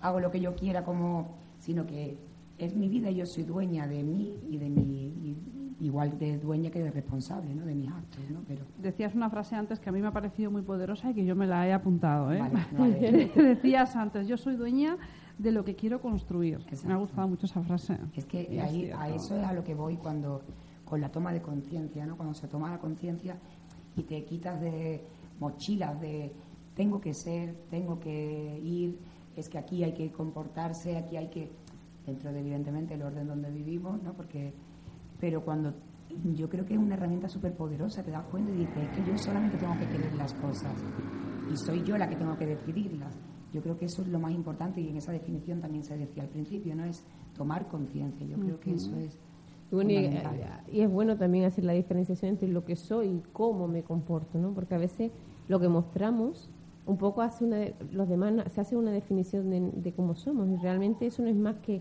Speaker 3: hago lo que yo quiera como, sino que es mi vida y yo soy dueña de mí y de mi igual de dueña que de responsable ¿no? de mis actos. ¿no? Pero...
Speaker 1: Decías una frase antes que a mí me ha parecido muy poderosa y que yo me la he apuntado. ¿eh? [laughs] Decías antes, yo soy dueña de lo que quiero construir. Me ha gustado mucho esa frase.
Speaker 3: Es que ahí, a eso es a lo que voy cuando con la toma de conciencia, ¿no? cuando se toma la conciencia y te quitas de mochilas de tengo que ser, tengo que ir, es que aquí hay que comportarse, aquí hay que, dentro de evidentemente el orden donde vivimos, ¿no? porque pero cuando yo creo que es una herramienta súper poderosa, te das cuenta y dices, es que yo solamente tengo que querer las cosas y soy yo la que tengo que decidirlas. Yo creo que eso es lo más importante y en esa definición también se decía al principio, ¿no? Es tomar conciencia. Yo creo que eso es.
Speaker 4: Y, es bueno también hacer la diferenciación entre lo que soy y cómo me comporto, ¿no? Porque a veces lo que mostramos un poco hace una, los demás se hace una definición de, de cómo somos y realmente eso no es más que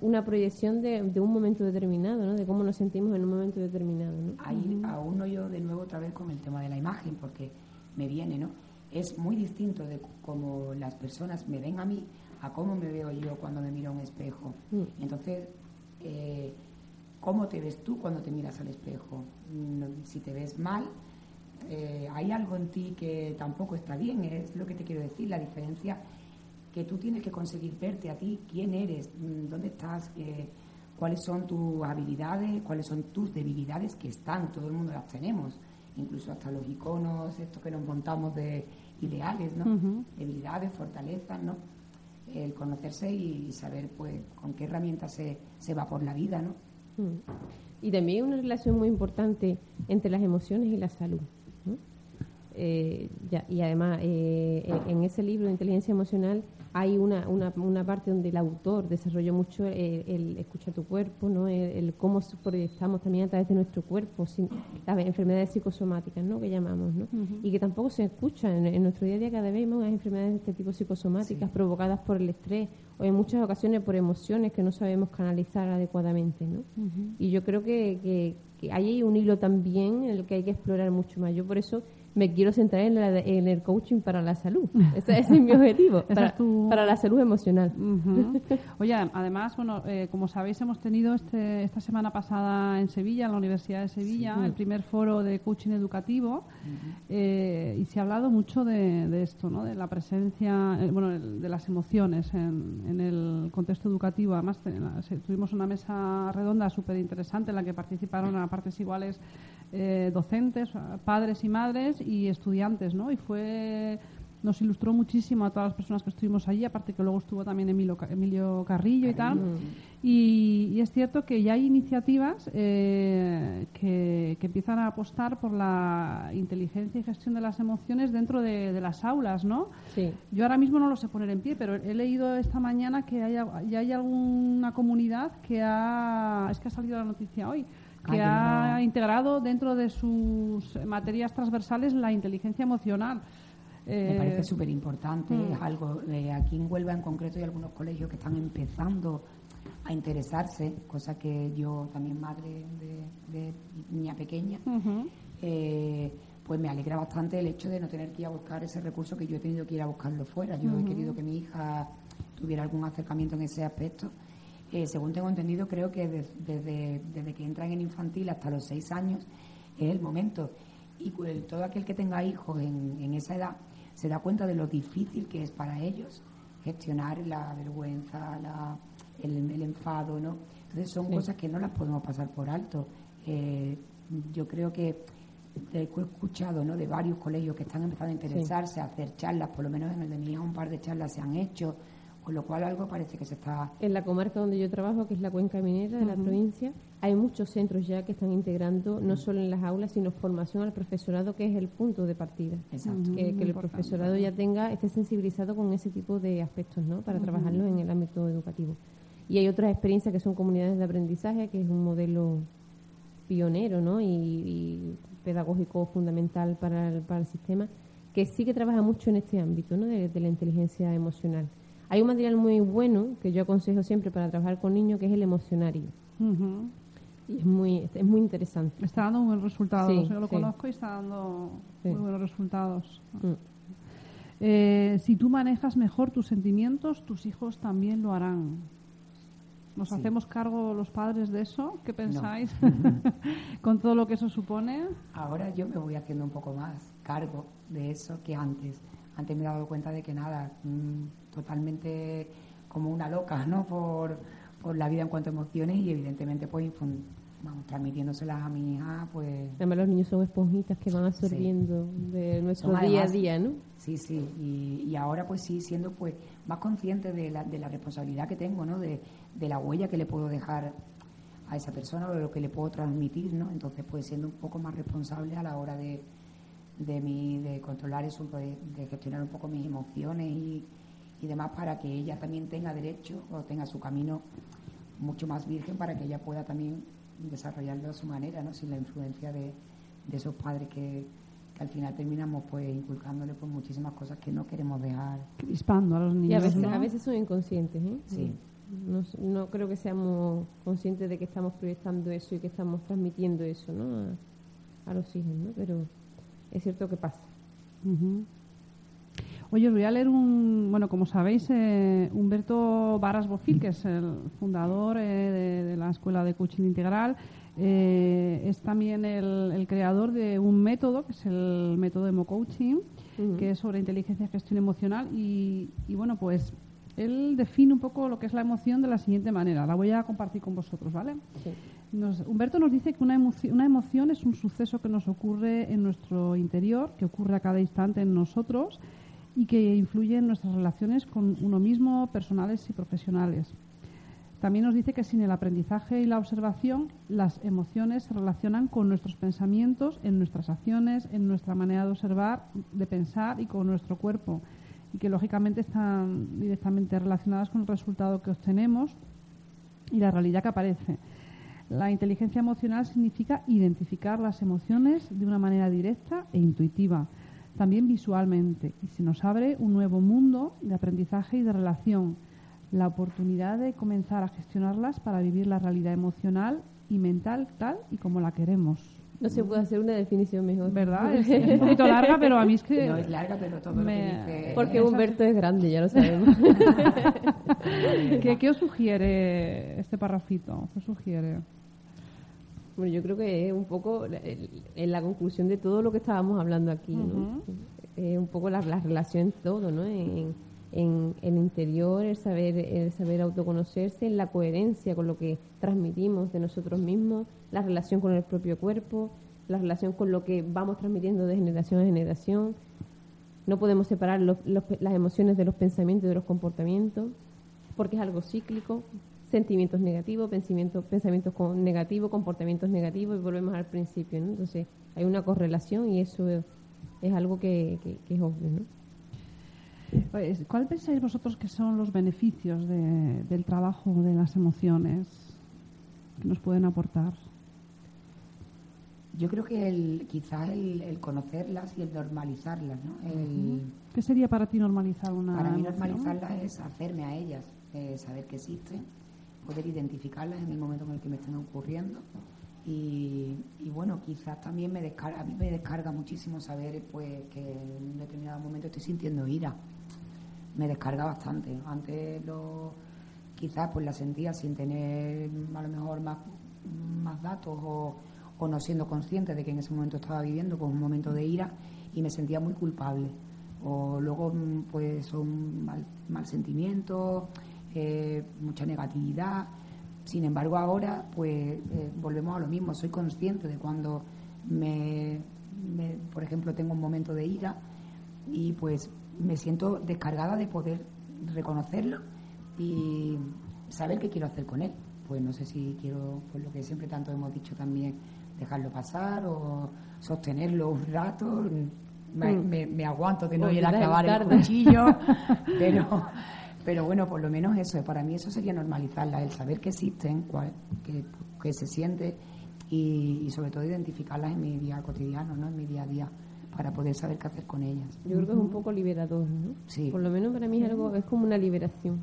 Speaker 4: una proyección de, un momento determinado, ¿no? de cómo nos sentimos en un momento determinado. ¿no?
Speaker 3: Ahí aún yo de nuevo otra vez con el tema de la imagen, porque me viene, ¿no? Es muy distinto de cómo las personas me ven a mí a cómo me veo yo cuando me miro a un espejo. Mm. Entonces, eh, ¿cómo te ves tú cuando te miras al espejo? Si te ves mal, eh, hay algo en ti que tampoco está bien, es lo que te quiero decir, la diferencia que tú tienes que conseguir verte a ti, quién eres, mm, dónde estás, eh, cuáles son tus habilidades, cuáles son tus debilidades que están, todo el mundo las tenemos, incluso hasta los iconos, estos que nos montamos de ideales, ¿no? Debilidades, fortalezas, ¿no? El conocerse y saber, pues, con qué herramientas se, se va por la vida, ¿no?
Speaker 4: Mm. Y también una relación muy importante entre las emociones y la salud. Eh, y además, eh, en ese libro de inteligencia emocional hay una, una, una, parte donde el autor desarrolló mucho el, escuchar tu cuerpo, ¿no? el, cómo proyectamos también a través de nuestro cuerpo sin, las enfermedades psicosomáticas ¿no? que llamamos, ¿no? y que tampoco se escuchan. En, nuestro día a día cada vez más enfermedades de este tipo psicosomáticas provocadas por el estrés o en muchas ocasiones por emociones que no sabemos canalizar adecuadamente. ¿no? Y yo creo que, que, que ahí hay un hilo también en el que hay que explorar mucho más. Yo por eso me quiero centrar en, en el coaching para la salud. [laughs] Ese, es mi objetivo, para, la salud emocional. [laughs]
Speaker 1: Oye, además, bueno, eh, como sabéis, hemos tenido este, esta semana pasada en Sevilla, en la Universidad de Sevilla, el primer foro de coaching educativo eh, y se ha hablado mucho de, esto, ¿no? de la presencia, eh, bueno, de las emociones en, en, el contexto educativo. Además, tuvimos una mesa redonda súper interesante en la que participaron a partes iguales eh, docentes, padres y madres y estudiantes, ¿no? Y fue nos ilustró muchísimo a todas las personas que estuvimos allí, aparte que luego estuvo también Emilio, Emilio Carrillo y tal. Y, es cierto que ya hay iniciativas eh, que, empiezan a apostar por la inteligencia y gestión de las emociones dentro de, las aulas, ¿no?
Speaker 4: Sí.
Speaker 1: Yo ahora mismo no lo sé poner en pie, pero he leído esta mañana que hay, ya hay alguna comunidad que ha... Es que ha salido la noticia hoy que ha integrado dentro de sus materias transversales la inteligencia emocional.
Speaker 3: Me parece eh, súper importante. Mm. algo, eh, aquí en Huelva en concreto hay algunos colegios que están empezando a interesarse, cosa que yo también madre de, niña pequeña, eh, pues me alegra bastante el hecho de no tener que ir a buscar ese recurso que yo he tenido que ir a buscarlo fuera. Yo he querido que mi hija tuviera algún acercamiento en ese aspecto eh, según tengo entendido, creo que desde, desde que entran en infantil hasta los seis años es el momento. Y todo aquel que tenga hijos en, en esa edad se da cuenta de lo difícil que es para ellos gestionar la vergüenza, la, el, enfado, ¿no? Entonces son cosas que no las podemos pasar por alto. Eh, yo creo que he escuchado ¿no? de varios colegios que están empezando a interesarse, a hacer charlas, por lo menos en el de mi hija un par de charlas se han hecho, con lo cual algo parece que se está...
Speaker 4: En la comarca donde yo trabajo, que es la cuenca minera de la provincia, hay muchos centros ya que están integrando no solo en las aulas, sino formación al profesorado, que es el punto de partida.
Speaker 3: Exacto.
Speaker 4: Que, el profesorado ya tenga, esté sensibilizado con ese tipo de aspectos, ¿no? Para trabajarlos en el ámbito educativo. Y hay otras experiencias que son comunidades de aprendizaje, que es un modelo pionero, ¿no? Y, pedagógico fundamental para el, para el sistema, que sí que trabaja mucho en este ámbito, ¿no? de la inteligencia emocional. Hay un material muy bueno que yo aconsejo siempre para trabajar con niños, que es el emocionario. y es muy, es muy interesante.
Speaker 1: Está dando muy buenos resultados.
Speaker 4: Sí,
Speaker 1: Yo lo
Speaker 4: sí.
Speaker 1: conozco y está dando
Speaker 4: Sí.
Speaker 1: muy buenos resultados.
Speaker 4: Mm.
Speaker 1: Eh, si tú manejas mejor tus sentimientos, tus hijos también lo harán. ¿Nos
Speaker 3: Sí.
Speaker 1: hacemos cargo los padres de eso? ¿Qué pensáis? [laughs] Con todo lo que eso supone.
Speaker 3: Ahora yo me voy haciendo un poco más cargo de eso que antes. Antes me he dado cuenta de que nada, mm, totalmente como una loca, ¿no? Por, por la vida en cuanto a emociones y evidentemente pues vamos, transmitiéndoselas a mi hija, pues
Speaker 4: Además los niños son esponjitas que van absorbiendo de nuestro día a día, ¿no?
Speaker 3: Sí, sí, y, y ahora pues sí, siendo pues más consciente de la, de la responsabilidad que tengo, ¿no? De, de la huella que le puedo dejar a esa persona o de lo que le puedo transmitir, ¿no? Entonces pues siendo un poco más responsable a la hora de, de, mi, de controlar eso, pues, de gestionar un poco mis emociones y, y demás para que ella también tenga derecho o tenga su camino mucho más virgen para que ella pueda también desarrollarlo a su manera, ¿no? Sin la influencia de, de esos padres que, que al final terminamos pues inculcándole pues muchísimas cosas que no queremos dejar.
Speaker 1: Crispando a los niños.
Speaker 4: Y a veces,
Speaker 1: ¿no?
Speaker 4: a veces son inconscientes, ¿eh?
Speaker 3: Sí.
Speaker 4: No, no creo que seamos conscientes de que estamos proyectando eso y que estamos transmitiendo eso, ¿no? A, a los hijos, ¿no? Pero es cierto que pasa.
Speaker 1: Ujú. Oye, os voy a leer un, bueno, como sabéis, eh, Humberto Varas Bofil, que es el fundador eh, de, de la Escuela de Coaching Integral, eh, es también el, el creador de un método, que es el método Emo Coaching,
Speaker 4: Ujú.
Speaker 1: que es sobre inteligencia y gestión emocional. Y, y bueno, pues él define un poco lo que es la emoción de la siguiente manera. La voy a compartir con vosotros, ¿vale?
Speaker 4: Sí.
Speaker 1: Nos- Humberto nos dice que una, emoci- una emoción es un suceso que nos ocurre en nuestro interior, que ocurre a cada instante en nosotros y que influye en nuestras relaciones con uno mismo, personales y profesionales. También nos dice que sin el aprendizaje y la observación, las emociones se relacionan con nuestros pensamientos, en nuestras acciones, en nuestra manera de observar, de pensar y con nuestro cuerpo, y que lógicamente están directamente relacionadas con el resultado que obtenemos y la realidad que aparece. La inteligencia emocional significa identificar las emociones de una manera directa e intuitiva, también visualmente, y se nos abre un nuevo mundo de aprendizaje y de relación, la oportunidad de comenzar a gestionarlas para vivir la realidad emocional y mental tal y como la queremos.
Speaker 4: No se puede hacer una definición mejor.
Speaker 1: ¿Verdad? Es, [laughs] es un poquito larga, pero a mí es que...
Speaker 3: No es larga, pero todo
Speaker 1: me-
Speaker 3: lo que dice...
Speaker 4: Porque Humberto es grande, ya lo sabemos. [laughs]
Speaker 1: ¿Qué, qué os sugiere este parrafito? ¿Qué os sugiere?
Speaker 4: Bueno, yo creo que es un poco en la conclusión de todo lo que estábamos hablando aquí, ¿no? Eh, un poco la, la relación todo, ¿no? En, en el interior, el saber, el saber autoconocerse, en la coherencia con lo que transmitimos de nosotros mismos, la relación con el propio cuerpo, la relación con lo que vamos transmitiendo de generación a generación. No podemos separar los- los las emociones de los pensamientos y de los comportamientos, porque es algo cíclico. Sentimientos negativos, pensamientos, pensamientos con negativos, comportamientos negativos, y volvemos al principio. ¿no? Entonces, hay una correlación y eso es, es algo que, que- que es obvio. ¿no?
Speaker 1: Pues, ¿Cuál pensáis vosotros que son los beneficios de- del trabajo de las emociones que nos pueden aportar?
Speaker 3: Yo creo que el, quizás el, el conocerlas y el normalizarlas, ¿no? El-
Speaker 1: ¿Qué sería para ti normalizar una
Speaker 3: Para mí normalizarlas es hacerme a ellas, eh, saber que existen, poder identificarlas en el momento en el que me estén ocurriendo. Y, bueno, quizás también me descarga, a mí me descarga muchísimo saber pues que en un determinado momento estoy sintiendo ira. Me descarga bastante. Antes lo, quizás pues la sentía sin tener a lo mejor más, más datos o, no siendo consciente de que en ese momento estaba viviendo con un momento de ira y me sentía muy culpable. O luego pues son mal, mal sentimiento, eh, mucha negatividad. Sin embargo ahora pues eh, volvemos a lo mismo, soy consciente de cuando me, me, por ejemplo tengo un momento de ira y pues me siento descargada de poder reconocerlo y saber qué quiero hacer con él. Pues no sé si quiero, pues lo que siempre tanto hemos dicho también, dejarlo pasar o sostenerlo un rato. Me,
Speaker 4: Mm.
Speaker 3: me- me aguanto de no ir a
Speaker 4: tirar el
Speaker 3: clavar el
Speaker 4: dardo.
Speaker 3: cuchillo, [laughs] pero, pero bueno, por lo menos eso, para mí eso sería normalizarla, el saber que existen, cuál- que, que se siente y, y sobre todo identificarlas en mi día cotidiano, ¿no? en mi día a día, para poder saber qué hacer con ellas.
Speaker 4: Yo creo que es un poco liberador, ¿no?
Speaker 3: Sí.
Speaker 4: Por lo menos para mí es algo, es como una liberación.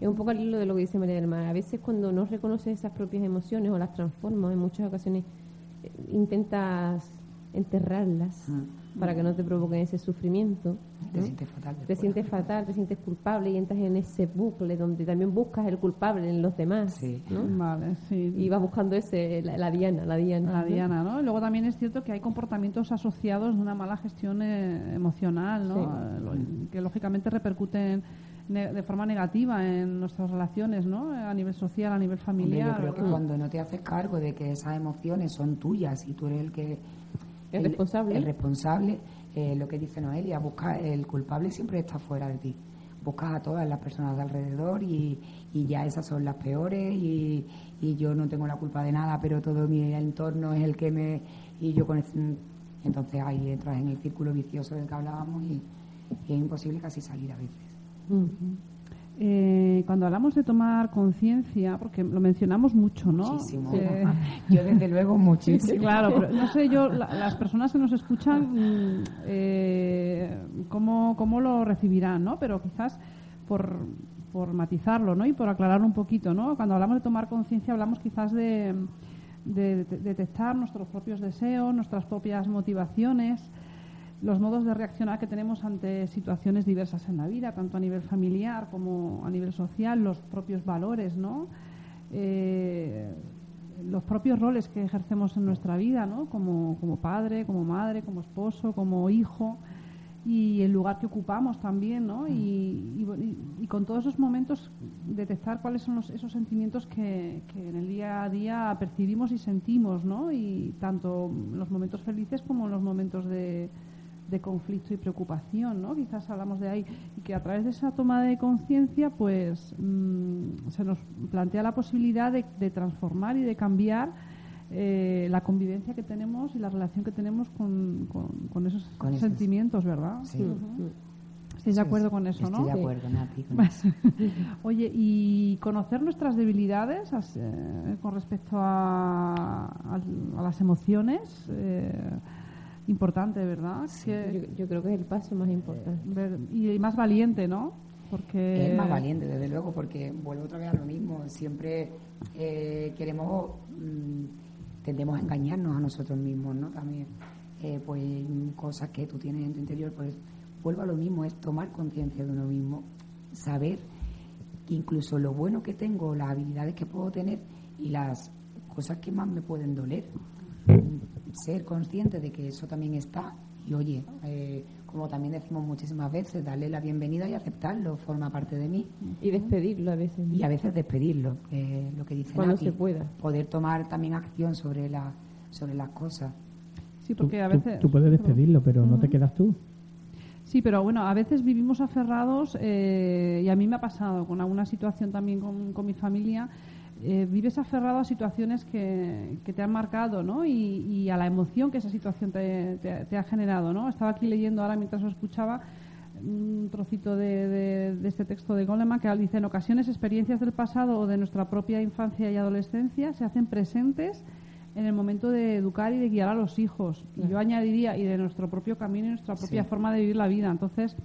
Speaker 4: Es un poco al hilo de lo que dice María del Mar. A veces cuando no reconoces esas propias emociones o las transformas, en muchas ocasiones eh, intentas enterrarlas
Speaker 3: Mm.
Speaker 4: Para que no te provoquen ese sufrimiento.
Speaker 3: Te
Speaker 4: ¿no?
Speaker 3: sientes fatal.
Speaker 4: Te sientes fatal, te sientes culpable y entras en ese bucle donde también buscas el culpable en los demás.
Speaker 3: Sí.
Speaker 4: ¿no?
Speaker 1: Vale, sí.
Speaker 4: Y vas buscando ese, la, la diana, la diana.
Speaker 1: la
Speaker 4: ¿no?
Speaker 1: diana, ¿no? Y luego también es cierto que hay comportamientos asociados de una mala gestión eh, emocional, ¿no?
Speaker 4: Sí.
Speaker 1: Eh, que lógicamente repercuten ne- de forma negativa en nuestras relaciones, ¿no? A nivel social, a nivel
Speaker 3: Hombre,
Speaker 1: familiar.
Speaker 3: yo creo que cuando no te haces cargo de que esas emociones son tuyas y tú eres el que
Speaker 4: El responsable.
Speaker 3: el responsable, eh, lo que dice Noelia, busca el culpable siempre está fuera de ti. Buscas a todas las personas de alrededor y, y ya esas son las peores y, y yo no tengo la culpa de nada, pero todo mi entorno es el que me y yo con entonces ahí entras en el círculo vicioso del que hablábamos y, y es imposible casi salir a veces.
Speaker 1: Eh, cuando hablamos de tomar conciencia, porque lo mencionamos mucho, ¿no?
Speaker 3: Muchísimo.
Speaker 1: Eh, [laughs]
Speaker 3: Yo desde luego muchísimo.
Speaker 1: Claro, pero no sé yo, la- las personas que nos escuchan, mm, eh, cómo, cómo lo recibirán, ¿no? Pero quizás por, por matizarlo, ¿no? Y por aclararlo un poquito, ¿no? Cuando hablamos de tomar conciencia, hablamos quizás de, de- de detectar nuestros propios deseos, nuestras propias motivaciones, los modos de reaccionar que tenemos ante situaciones diversas en la vida, tanto a nivel familiar como a nivel social, los propios valores, ¿no? Eh, los propios roles que ejercemos en nuestra vida, ¿no? Como, como padre, como madre, como esposo, como hijo y el lugar que ocupamos también, ¿no? Y, y- y- y con todos esos momentos detectar cuáles son los- esos sentimientos que, que en el día a día percibimos y sentimos, ¿no? Y tanto los momentos felices como los momentos de, de conflicto y preocupación, ¿no? Quizás hablamos de ahí y que a través de esa toma de conciencia, pues mm, se nos plantea la posibilidad de, de transformar y de cambiar eh, la convivencia que tenemos y la relación que tenemos con, con- con esos
Speaker 3: Con esos-
Speaker 1: sentimientos, ¿verdad?
Speaker 3: Sí.
Speaker 1: Ujú. ¿Estáis de acuerdo con eso,
Speaker 3: Estoy
Speaker 1: no?
Speaker 3: de
Speaker 4: Sí.
Speaker 3: acuerdo, Nati, con eso. [laughs]
Speaker 1: Oye, y conocer nuestras debilidades as- eh, con respecto a, a- a las emociones, eh, importante, ¿verdad? Que-
Speaker 4: Yo, yo creo que es el paso más importante.
Speaker 1: ver- y más valiente, ¿no? Porque
Speaker 3: Es más valiente, desde luego, porque vuelvo otra vez a lo mismo. Siempre eh, queremos, mm, tendemos a engañarnos a nosotros mismos, ¿no? También, eh, pues, cosas que tú tienes en tu interior, pues, vuelvo a lo mismo, es tomar conciencia de uno mismo, saber que incluso lo bueno que tengo, las habilidades que puedo tener y las cosas que más me pueden doler, mm, ser consciente de que eso también está y oye, eh, como también decimos muchísimas veces, darle la bienvenida y aceptarlo, forma parte de mí
Speaker 4: Y despedirlo a veces.
Speaker 3: y a veces despedirlo, que es lo que dice
Speaker 4: Cuando
Speaker 3: Nati,
Speaker 4: se pueda.
Speaker 3: poder tomar también acción sobre la, sobre las cosas.
Speaker 1: sí,
Speaker 2: Tú,
Speaker 1: porque a
Speaker 2: tú-
Speaker 1: veces
Speaker 2: tú puedes despedirlo, pero no te quedas tú.
Speaker 1: Sí, pero bueno, a veces vivimos aferrados eh, y a mí me ha pasado con alguna situación también con, con mi familia. Eh, vives aferrado a situaciones que, que te han marcado, ¿no? Y, y a la emoción que esa situación te, te- te ha generado, ¿no? Estaba aquí leyendo ahora mientras lo escuchaba un trocito de, de- de este texto de Goleman que dice en ocasiones experiencias del pasado o de nuestra propia infancia y adolescencia se hacen presentes en el momento de educar y de guiar a los hijos. Y yo añadiría, y de nuestro propio camino y nuestra propia
Speaker 3: Sí.
Speaker 1: forma de vivir la vida. Entonces,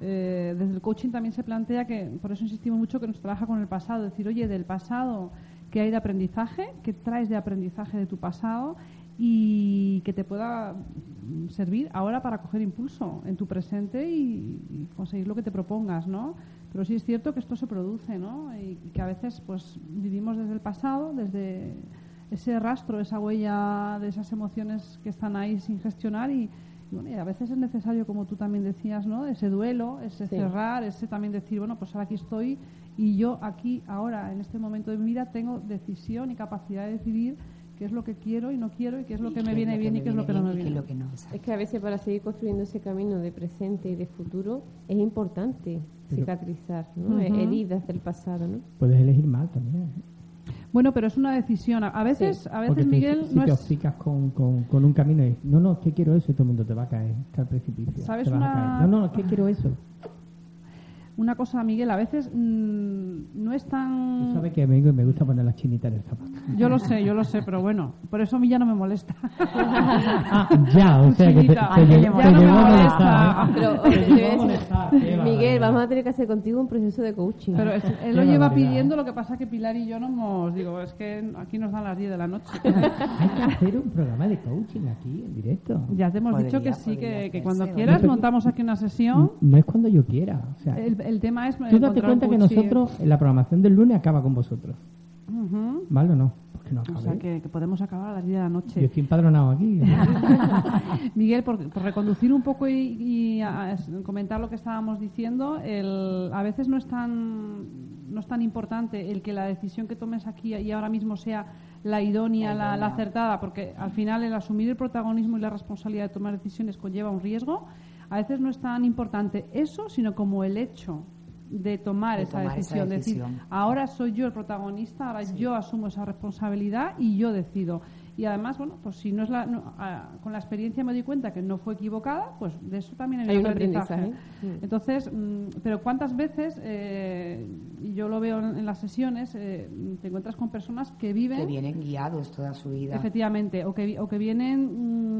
Speaker 1: eh, desde el coaching también se plantea que, por eso insistimos mucho que nos trabaja con el pasado. Decir, oye, del pasado, ¿qué hay de aprendizaje? ¿Qué traes de aprendizaje de tu pasado? Y que te pueda mm, servir ahora para coger impulso en tu presente y, y conseguir lo que te propongas, ¿no? Pero sí es cierto que esto se produce, ¿no? Y que a veces, pues, vivimos desde el pasado, desde ese rastro, esa huella de esas emociones que están ahí sin gestionar y, y bueno, y a veces es necesario, como tú también decías, ¿no? Ese duelo, ese
Speaker 4: Sí.
Speaker 1: cerrar, ese también decir, bueno, pues ahora aquí estoy y yo aquí, ahora, en este momento de mi vida, tengo decisión y capacidad de decidir qué es lo que quiero y no quiero y qué es lo que me viene bien y qué es lo que no me viene.
Speaker 3: es que
Speaker 4: a veces para seguir construyendo ese camino de presente y de futuro es importante
Speaker 2: Pero-
Speaker 4: cicatrizar ¿no?
Speaker 1: Ujú.
Speaker 4: heridas del pasado. ¿no?
Speaker 2: Puedes elegir mal también. ¿eh?
Speaker 1: Bueno, pero es una decisión. A- A veces, a
Speaker 2: Porque
Speaker 1: veces
Speaker 2: tú,
Speaker 1: Miguel,
Speaker 2: si
Speaker 1: no
Speaker 2: te
Speaker 1: es...
Speaker 2: obcecas con, con, con un camino y no, no, es que quiero eso y todo el mundo te va a caer, está al precipicio.
Speaker 1: ¿Sabes
Speaker 2: te vas a
Speaker 1: una-
Speaker 2: caer. No, no, es que quiero eso.
Speaker 1: Una cosa, Miguel, a veces mm, no es tan...
Speaker 2: Tú sabes que a mí me gusta poner las chinitas en el zapato.
Speaker 1: Yo lo sé, yo lo sé, pero bueno, por eso a mí ya no me molesta. [laughs]
Speaker 2: ah, ya, o sea que te,
Speaker 1: Chinita.
Speaker 2: te
Speaker 1: Ay,
Speaker 2: llegó-
Speaker 1: ya
Speaker 2: te
Speaker 1: no me molesta.
Speaker 2: molestar, ¿eh?
Speaker 4: Pero,
Speaker 2: Te
Speaker 4: te
Speaker 2: molestar,
Speaker 4: Miguel, vamos a tener que hacer contigo un proceso de coaching.
Speaker 1: Pero es- él lo lleva pidiendo, lo que pasa que Pilar y yo no hemos... Digo, es que aquí nos dan las 10 de la noche.
Speaker 2: Hay que hacer un programa de coaching aquí, en directo.
Speaker 1: Ya te hemos
Speaker 3: Podría,
Speaker 1: dicho que sí, que, que cuando quieras montamos aquí una sesión.
Speaker 2: No es cuando yo quiera. O sea,
Speaker 1: El, el tema es...
Speaker 2: tú date cuenta que nosotros, en la programación del lunes acaba con vosotros.
Speaker 1: Ujú.
Speaker 2: ¿Vale o no? Porque no
Speaker 1: O sea, que, que podemos acabar a las 10 de la
Speaker 2: Yo
Speaker 1: noche.
Speaker 2: estoy empadronado aquí. [laughs]
Speaker 1: Miguel, por, por reconducir un poco y, y a- a comentar lo que estábamos diciendo, el, a veces no es tan no es tan importante el que la decisión que tomes aquí y ahora mismo sea la idónea, la, la acertada, porque al final el asumir el protagonismo y la responsabilidad de tomar decisiones conlleva un riesgo. A veces no es tan importante eso, sino como el hecho de tomar,
Speaker 3: De
Speaker 1: esa,
Speaker 3: tomar esa
Speaker 1: decisión, decir, ahora soy yo el protagonista, ahora yo asumo esa responsabilidad y yo decido. Y además, bueno, pues si no es la, no, ah, con la experiencia me doy cuenta que no fue equivocada, pues de eso también hay,
Speaker 4: Hay un
Speaker 1: aprendizaje.
Speaker 4: aprendizaje. Mm.
Speaker 1: Entonces, mm, pero cuántas veces, eh, y yo lo veo en, en las sesiones, eh, te encuentras con personas que viven
Speaker 3: Que vienen guiados toda su vida.
Speaker 1: efectivamente o que, vi- o que vienen mm,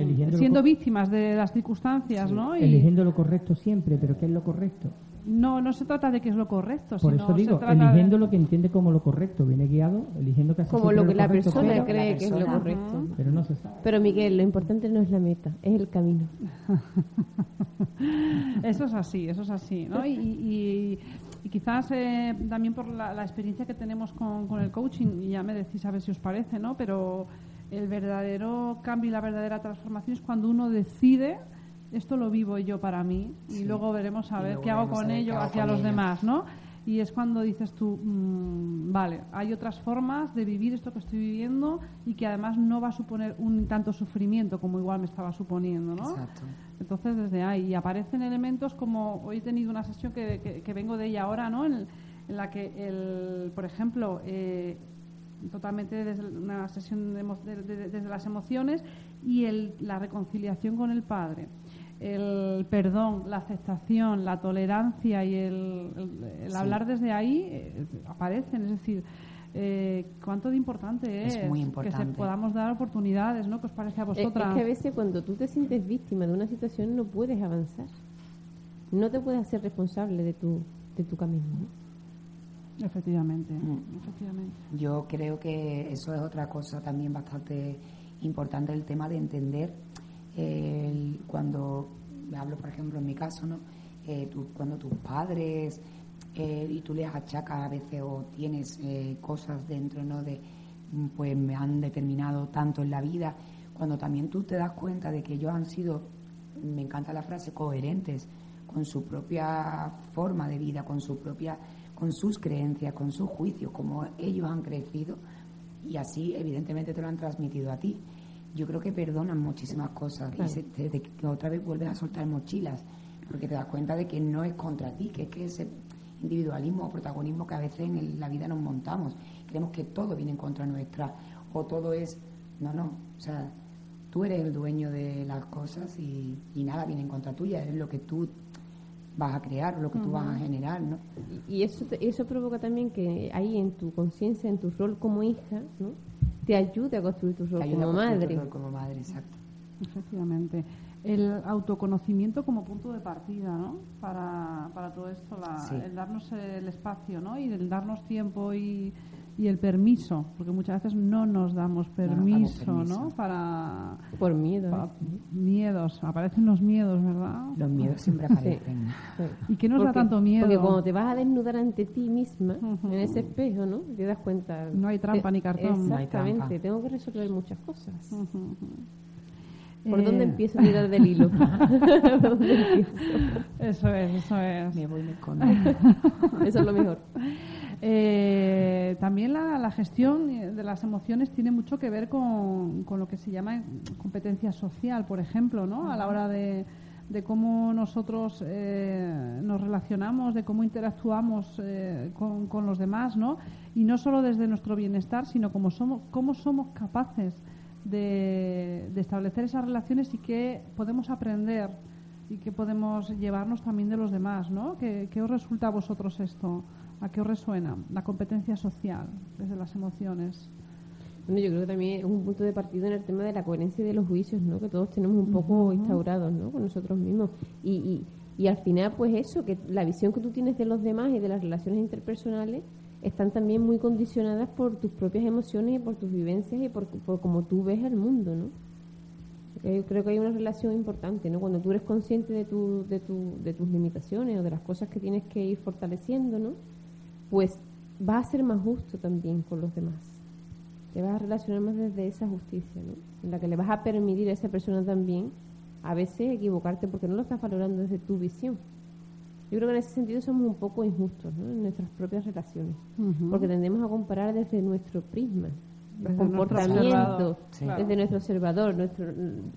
Speaker 2: Eligiendo lo
Speaker 1: siendo víctimas de las circunstancias, ¿no? Y
Speaker 2: Eligiendo lo correcto siempre, pero ¿qué es lo correcto?
Speaker 1: no, no se trata de que es lo correcto,
Speaker 2: Por
Speaker 1: sino
Speaker 2: eso
Speaker 1: se
Speaker 2: digo,
Speaker 1: trata de-
Speaker 2: eligiendo lo que entiende como lo correcto. Viene guiado, eligiendo casi
Speaker 4: Como lo que la
Speaker 2: correcto,
Speaker 4: persona
Speaker 2: pero,
Speaker 4: cree que es lo
Speaker 3: persona.
Speaker 4: correcto.
Speaker 2: pero no se sabe.
Speaker 4: Pero Miguel, lo importante no es la meta, es el camino. [laughs]
Speaker 1: Eso es así, eso es así, ¿no? Y, y- y quizás eh, también por la, la experiencia que tenemos con, con el coaching, y ya me decís a ver si os parece, ¿no? Pero el verdadero cambio y la verdadera transformación es cuando uno decide esto lo vivo yo para mí y luego veremos a ver qué hago con ello hacia los
Speaker 3: ello.
Speaker 1: demás, ¿no? Y es cuando dices tú, mm, vale, hay otras formas de vivir esto que estoy viviendo y que además no va a suponer un tanto sufrimiento como igual me estaba suponiendo, ¿no?
Speaker 3: Exacto.
Speaker 1: Entonces, desde ahí y aparecen elementos como hoy he tenido una sesión que, que- que vengo de ella ahora, ¿no? En, en la que, el, por ejemplo, eh, totalmente desde una sesión de emo- de- de- desde las emociones y el, la reconciliación con el padre, el perdón, la aceptación, la tolerancia y el, el- el
Speaker 3: Sí.
Speaker 1: hablar desde ahí eh, aparecen, es decir. eh, cuánto de importante es,
Speaker 3: Es muy
Speaker 1: que se podamos dar oportunidades, ¿no? ¿Qué os parece a
Speaker 4: Es, es
Speaker 1: vosotras?
Speaker 4: que a veces cuando tú te sientes víctima de una situación no puedes avanzar. No te puedes hacer responsable de tu, de tu camino. ¿no?
Speaker 1: Efectivamente,
Speaker 3: Mm.
Speaker 1: efectivamente.
Speaker 3: Yo creo que eso es otra cosa también bastante importante, el tema de entender el- cuando, hablo por ejemplo en mi caso, ¿no? Eh, tú- cuando tus padres eh, y tú les achacas a veces o tienes eh, cosas dentro, ¿no? De, mm, pues me han determinado tanto en la vida, cuando también tú te das cuenta de que ellos han sido, me encanta la frase, coherentes con su propia forma de vida, con su propia, con sus creencias, con sus juicios, como ellos han crecido y así evidentemente te lo han transmitido a ti. Yo creo que perdonan muchísimas cosas y se- te- te- que otra vez vuelves a soltar mochilas porque te das cuenta de que no es contra ti, que es que ese individualismo o protagonismo que a veces en el- la vida nos montamos. Creemos que todo viene en contra nuestra o todo es... No, no, o sea, tú eres el dueño de las cosas y, y nada viene en contra tuya, eres lo que tú vas a crear, lo que tú vas a generar, ¿no?
Speaker 4: Y y eso, te- eso provoca también que ahí en tu conciencia, en tu rol como hija, ¿no? te ayude a construir tu rol como
Speaker 3: tu
Speaker 4: madre.
Speaker 3: rol como madre, exacto.
Speaker 1: Efectivamente. El autoconocimiento como punto de partida, ¿no? Para, para todo esto, la-
Speaker 3: Sí.
Speaker 1: el darnos el espacio, ¿no? Y el darnos tiempo y, y el permiso, porque muchas veces no nos damos permiso. ¿no? Para,
Speaker 4: Por miedo.
Speaker 1: pa-
Speaker 4: ¿no?
Speaker 1: miedos, aparecen los miedos, ¿verdad?
Speaker 3: Los miedos siempre aparecen.
Speaker 4: Sí.
Speaker 1: ¿Y qué nos da tanto miedo?
Speaker 4: Porque cuando te vas a desnudar ante ti misma, en ese espejo, ¿no? Te das cuenta.
Speaker 1: No hay trampa
Speaker 4: te-
Speaker 1: ni cartón.
Speaker 4: Exactamente. Tengo que resolver muchas cosas. ¿Por
Speaker 1: Eh,
Speaker 4: dónde empiezo a tirar del hilo? [laughs]
Speaker 1: Eso es, eso es.
Speaker 3: Me voy, me [laughs] escondo.
Speaker 4: Eso es lo mejor.
Speaker 1: Eh, también la, la gestión de las emociones tiene mucho que ver con, con lo que se llama competencia social, por ejemplo, ¿no? A la hora de, de cómo nosotros eh, nos relacionamos, de cómo interactuamos eh, con, con los demás, ¿no? Y no solo desde nuestro bienestar, sino como somos, cómo somos capaces de, de establecer esas relaciones y qué podemos aprender y qué podemos llevarnos también de los demás, ¿no? ¿Qué, ¿Qué, os resulta a vosotros esto? ¿A qué os resuena? La competencia social, desde las emociones.
Speaker 4: Bueno, yo creo que también es un punto de partida en el tema de la coherencia de los juicios, ¿no? Que todos tenemos un poco instaurados, ¿no? Con nosotros mismos. Y, y, y al final, pues eso, que la visión que tú tienes de los demás y de las relaciones interpersonales están también muy condicionadas por tus propias emociones y por tus vivencias y por, por cómo tú ves el mundo, ¿no? Yo creo que hay una relación importante, ¿no? Cuando tú eres consciente de, tu, de, tu, de tus limitaciones o de las cosas que tienes que ir fortaleciendo, ¿no? Pues vas a ser más justo también con los demás. Te vas a relacionar más desde esa justicia, ¿no? En la que le vas a permitir a esa persona también a veces equivocarte porque no lo estás valorando desde tu visión. Yo creo que en ese sentido somos un poco injustos ¿no? en nuestras propias relaciones, porque tendemos a comparar desde nuestro prisma, los comportamientos, desde nuestro observador, nuestro,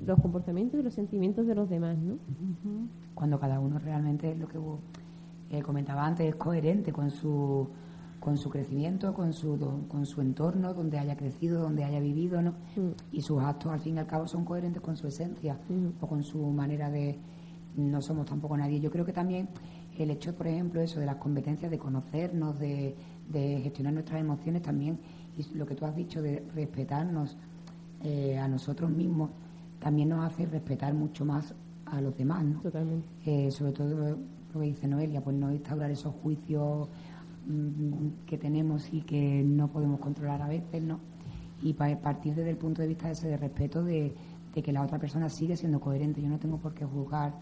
Speaker 4: los comportamientos y los sentimientos de los demás. ¿no?
Speaker 3: Cuando cada uno realmente, lo que eh, comentaba antes, es coherente con su con su crecimiento, con su, con su entorno, donde haya crecido, donde haya vivido, ¿no? Y sus actos, al fin y al cabo, son coherentes con su esencia o con su manera de... No somos tampoco nadie. Yo creo que también el hecho, por ejemplo, eso de las competencias de conocernos, de, gestionar nuestras emociones también, y lo que tú has dicho de respetarnos eh, a nosotros mismos, también nos hace respetar mucho más a los demás, ¿no?
Speaker 4: Totalmente.
Speaker 3: Eh, sobre todo lo que dice Noelia, pues no instaurar esos juicios Mm, que tenemos y que no podemos controlar a veces, ¿no? Y partir desde el punto de vista ese de respeto de, que la otra persona sigue siendo coherente. Yo no tengo por qué juzgar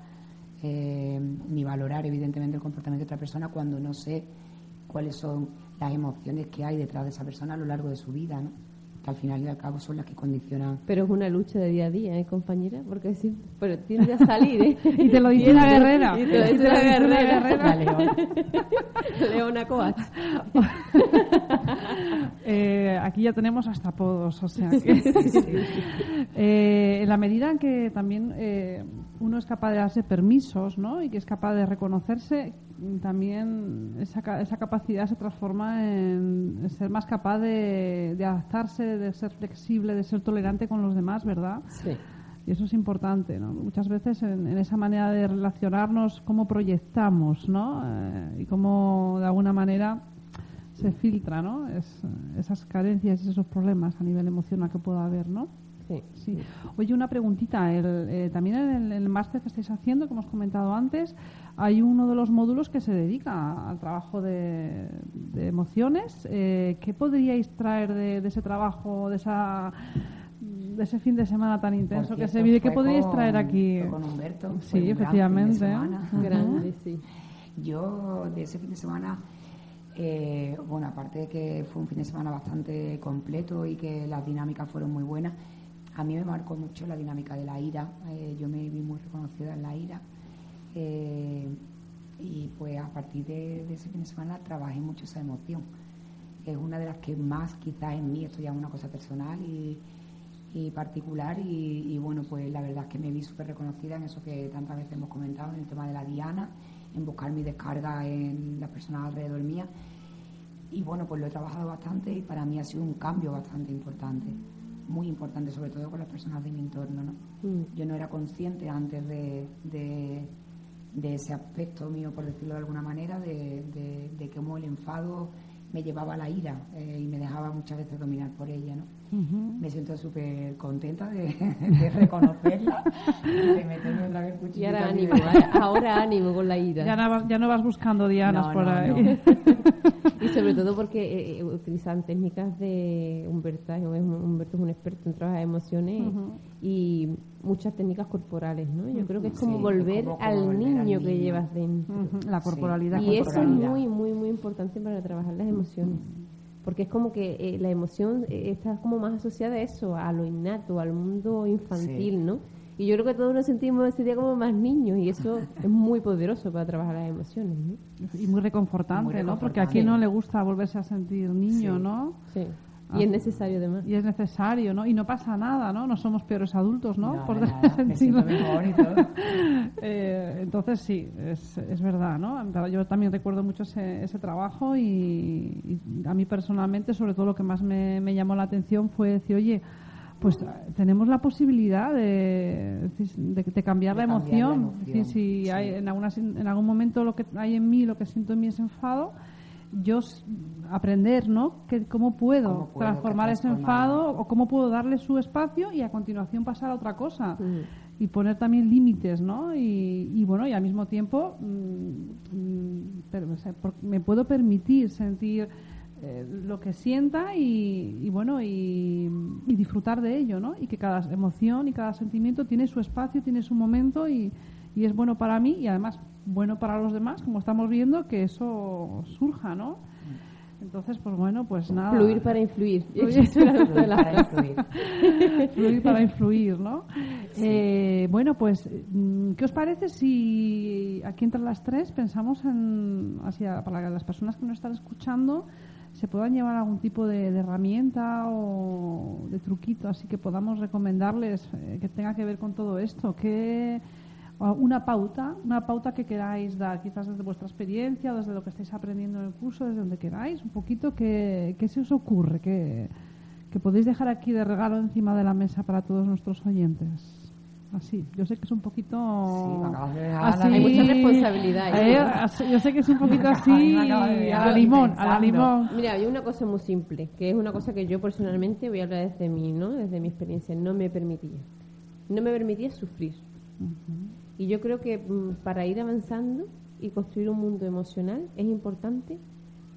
Speaker 3: eh, ni valorar, evidentemente, el comportamiento de otra persona cuando no sé cuáles son las emociones que hay detrás de esa persona a lo largo de su vida, ¿no? Que al final y al cabo son las que condicionan.
Speaker 4: Pero es una lucha de día a día, ¿eh, compañera? Porque sí, pero tiende a salir, ¿eh? [laughs]
Speaker 1: y te lo dice la guerrera.
Speaker 4: Y te lo dice la guerrera. [laughs] Leona. Leona Coat. [laughs]
Speaker 1: eh, aquí ya tenemos hasta apodos, o sea que... eh, en la medida en que también eh, uno es capaz de darse permisos, ¿no? Y que es capaz de reconocerse, también esa, esa capacidad se transforma en, ser más capaz de, adaptarse, de ser flexible, de ser tolerante con los demás, ¿verdad?
Speaker 4: Sí.
Speaker 1: Y eso es importante, ¿no? Muchas veces en, esa manera de relacionarnos, cómo proyectamos, ¿no? Eh, y cómo de alguna manera se filtra, ¿no? Es, esas carencias y esos problemas a nivel emocional que pueda haber, ¿no?
Speaker 4: Sí.
Speaker 1: Oye, una preguntita. Eh, también en el, máster que estáis haciendo, como hemos comentado antes, hay uno de los módulos que se dedica al trabajo de, emociones. Eh, ¿Qué podríais traer de, ese trabajo, de esa de ese fin de semana tan intenso que se vive? ¿Qué podríais traer aquí?
Speaker 3: Con Humberto.
Speaker 1: Sí, efectivamente.
Speaker 4: Grande, sí.
Speaker 3: Yo de ese fin de semana eh, bueno, aparte de que fue un fin de semana bastante completo y que las dinámicas fueron muy buenas, a mí me marcó mucho la dinámica de la ira. Eh, yo me vi muy reconocida en la ira. Eh, y pues a partir de, ese fin de semana trabajé mucho esa emoción. Es una de las que más quizás en mí, esto ya es una cosa personal y, particular y, bueno, pues la verdad es que me vi súper reconocida en eso que tantas veces hemos comentado, en el tema de la diana, en buscar mi descarga en las personas alrededor mía. Y bueno, pues lo he trabajado bastante y para mí ha sido un cambio bastante importante muy importante, sobre todo con las personas de mi entorno. ¿no? Mm. Yo no era consciente antes de, de, ese aspecto mío, por decirlo de alguna manera, de, de, cómo el enfado me llevaba a la ira eh, y me dejaba muchas veces dominar por ella. ¿no? Me siento súper contenta [laughs] de, reconocerla, de meterme otra vez
Speaker 4: Y ahora ánimo, ahora ánimo con la ira.
Speaker 1: Ya no, ya no vas buscando dianas por ahí. [laughs]
Speaker 4: y sobre todo porque eh, eh, utilizan técnicas de Humberto, Humberto es un experto en trabajar emociones y muchas técnicas corporales, ¿no? Yo creo que es como volver al niño que llevas dentro.
Speaker 1: La corporalidad.
Speaker 4: Y eso es muy, muy, muy importante para trabajar las emociones porque es como que eh, la emoción está como más asociada a eso, a lo innato, al mundo infantil, ¿no? Y yo creo que todos nos sentimos ese día como más niños y eso [laughs] es muy poderoso para trabajar las emociones. ¿no?
Speaker 1: Y muy reconfortante, ¿no? Porque a quien no le gusta volverse a sentir niño, ¿no?
Speaker 4: Sí. Y es ah. necesario además.
Speaker 1: Y es necesario, ¿no? Y no pasa nada, ¿no? No somos peores adultos, ¿no?
Speaker 3: Por sentido. [laughs]
Speaker 1: eh, entonces sí, es, es verdad, ¿no? Yo también recuerdo mucho ese, ese trabajo y, a mí personalmente, sobre todo lo que más me, me llamó la atención fue decir, oye, pues tenemos la posibilidad de, de, cambiar, la, emoción. si hay en, alguna, en algún momento lo que hay en mí, lo que siento en mí es enfado, yo aprender, ¿no? Que, ¿Cómo puedo, transformar ese enfado o cómo puedo darle su espacio y a continuación pasar a otra cosa? Y poner también límites, ¿no? Y, bueno, y al mismo tiempo mm, mm, me puedo permitir sentir eh, lo que sienta y, bueno, y, y, disfrutar de ello, ¿no? Y que cada emoción y cada sentimiento tiene su espacio, tiene su momento y, y es bueno para mí y además bueno para los demás, como estamos viendo, que eso surja, ¿no? Entonces, pues bueno, pues nada.
Speaker 4: Fluir para influir. [laughs]
Speaker 1: Fluir, para influir. [laughs] Fluir para influir, ¿no? Eh, bueno, pues, mm, ¿qué os parece si aquí entre las tres pensamos en, hacia, para las personas que nos están escuchando, se puedan llevar algún tipo de, herramienta o de truquito, así que podamos recomendarles eh, que tenga que ver con todo esto? ¿Qué una pauta, una pauta que queráis dar, quizás desde vuestra experiencia, desde lo que estáis aprendiendo en el curso, desde donde queráis, un poquito, ¿qué, qué se os ocurre? ¿Qué, que podéis dejar aquí de regalo encima de la mesa para todos nuestros oyentes? Así, yo sé que es un poquito.
Speaker 4: así, Hay mucha responsabilidad.
Speaker 1: ¿eh? yo sé que es un poquito [laughs] así, a la limón, a la limón.
Speaker 4: Mira, hay una cosa muy simple, que es una cosa que yo personalmente voy a hablar desde mí, ¿no? Desde mi experiencia, no me permitía. No me permitía sufrir. Y yo creo que mm, para ir avanzando y construir un mundo emocional es importante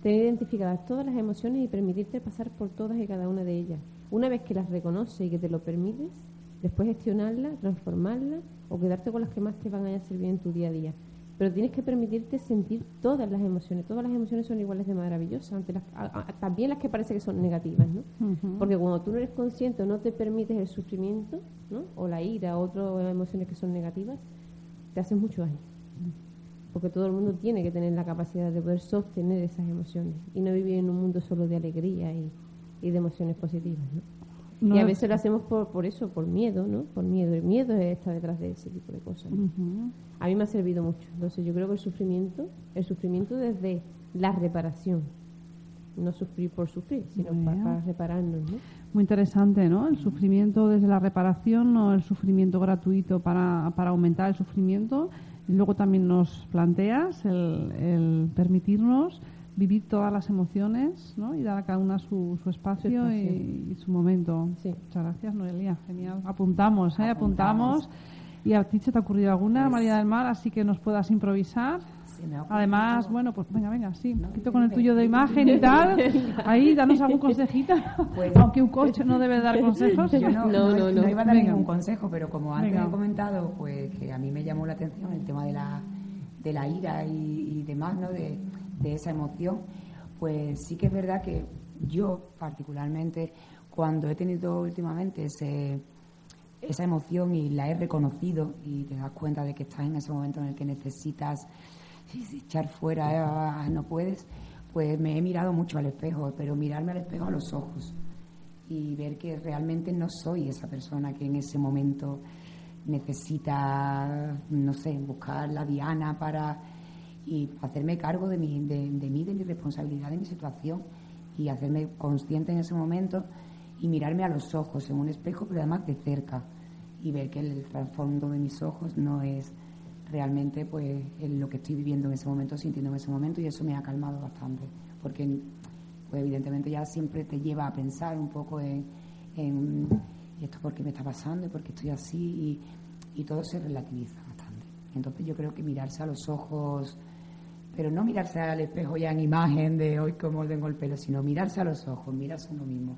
Speaker 4: tener identificadas todas las emociones y permitirte pasar por todas y cada una de ellas. Una vez que las reconoces y que te lo permites, después gestionarlas, transformarlas o quedarte con las que más te van a servir en tu día a día. Pero tienes que permitirte sentir todas las emociones. Todas las emociones son iguales de maravillosas, también las que parece que son negativas, ¿no? Porque cuando tú no eres consciente o no te permites el sufrimiento, ¿no? O la ira, o otras emociones que son negativas, te hacen mucho daño. Porque todo el mundo tiene que tener la capacidad de poder sostener esas emociones y no vivir en un mundo solo de alegría y, de emociones positivas. ¿no? Y a veces lo hacemos por, por eso, por miedo, ¿no? Por miedo. El miedo está detrás de ese tipo de cosas. A mí me ha servido mucho. Entonces yo creo que el sufrimiento, el sufrimiento desde la reparación, no sufrir por sufrir, sino para, repararnos. ¿no?
Speaker 1: Muy interesante, ¿no? El sufrimiento desde la reparación, no el sufrimiento gratuito para, para aumentar el sufrimiento. Y luego también nos planteas el, permitirnos vivir todas las emociones ¿no? y dar a cada una su, su espacio, Y, su momento. Muchas gracias, Noelia. Genial. Apuntamos, ¿eh? Apuntamos. ¿Y a ti se te ha ocurrido alguna, pues María del Mar, así que nos puedas improvisar? Además, bueno, pues venga, venga, sí, un poquito con el tuyo de [laughs] imagen y tal. Ahí, danos algún consejito. Pues, [laughs] Aunque un coche no debe dar [laughs] consejos.
Speaker 3: Yo no, no, no, iba a dar ningún consejo, pero como antes he comentado, pues que a mí me llamó la atención el tema de la, de la ira y, demás, ¿no? De, de esa emoción, pues sí que es verdad que yo, particularmente, cuando he tenido últimamente esa emoción y la he reconocido y te das cuenta de que estás en ese momento en el que necesitas echar fuera, no puedes, pues me he mirado mucho al espejo, pero mirarme al espejo a los ojos y ver que realmente no soy esa persona que en ese momento necesita, no sé, buscar la diana para y hacerme cargo de, mi, de, de mí, de mi responsabilidad, de mi situación y hacerme consciente en ese momento y mirarme a los ojos en un espejo, pero además de cerca y ver que el trasfondo de mis ojos no es realmente pues lo que estoy viviendo en ese momento, sintiendo en ese momento y eso me ha calmado bastante, porque pues evidentemente ya siempre te lleva a pensar un poco en, esto por qué me está pasando y por qué estoy así y todo se relativiza bastante. Entonces yo creo que mirarse a los ojos, pero no mirarse al espejo ya en imagen de hoy cómo tengo el pelo, sino mirarse a los ojos, mirarse a uno mismo.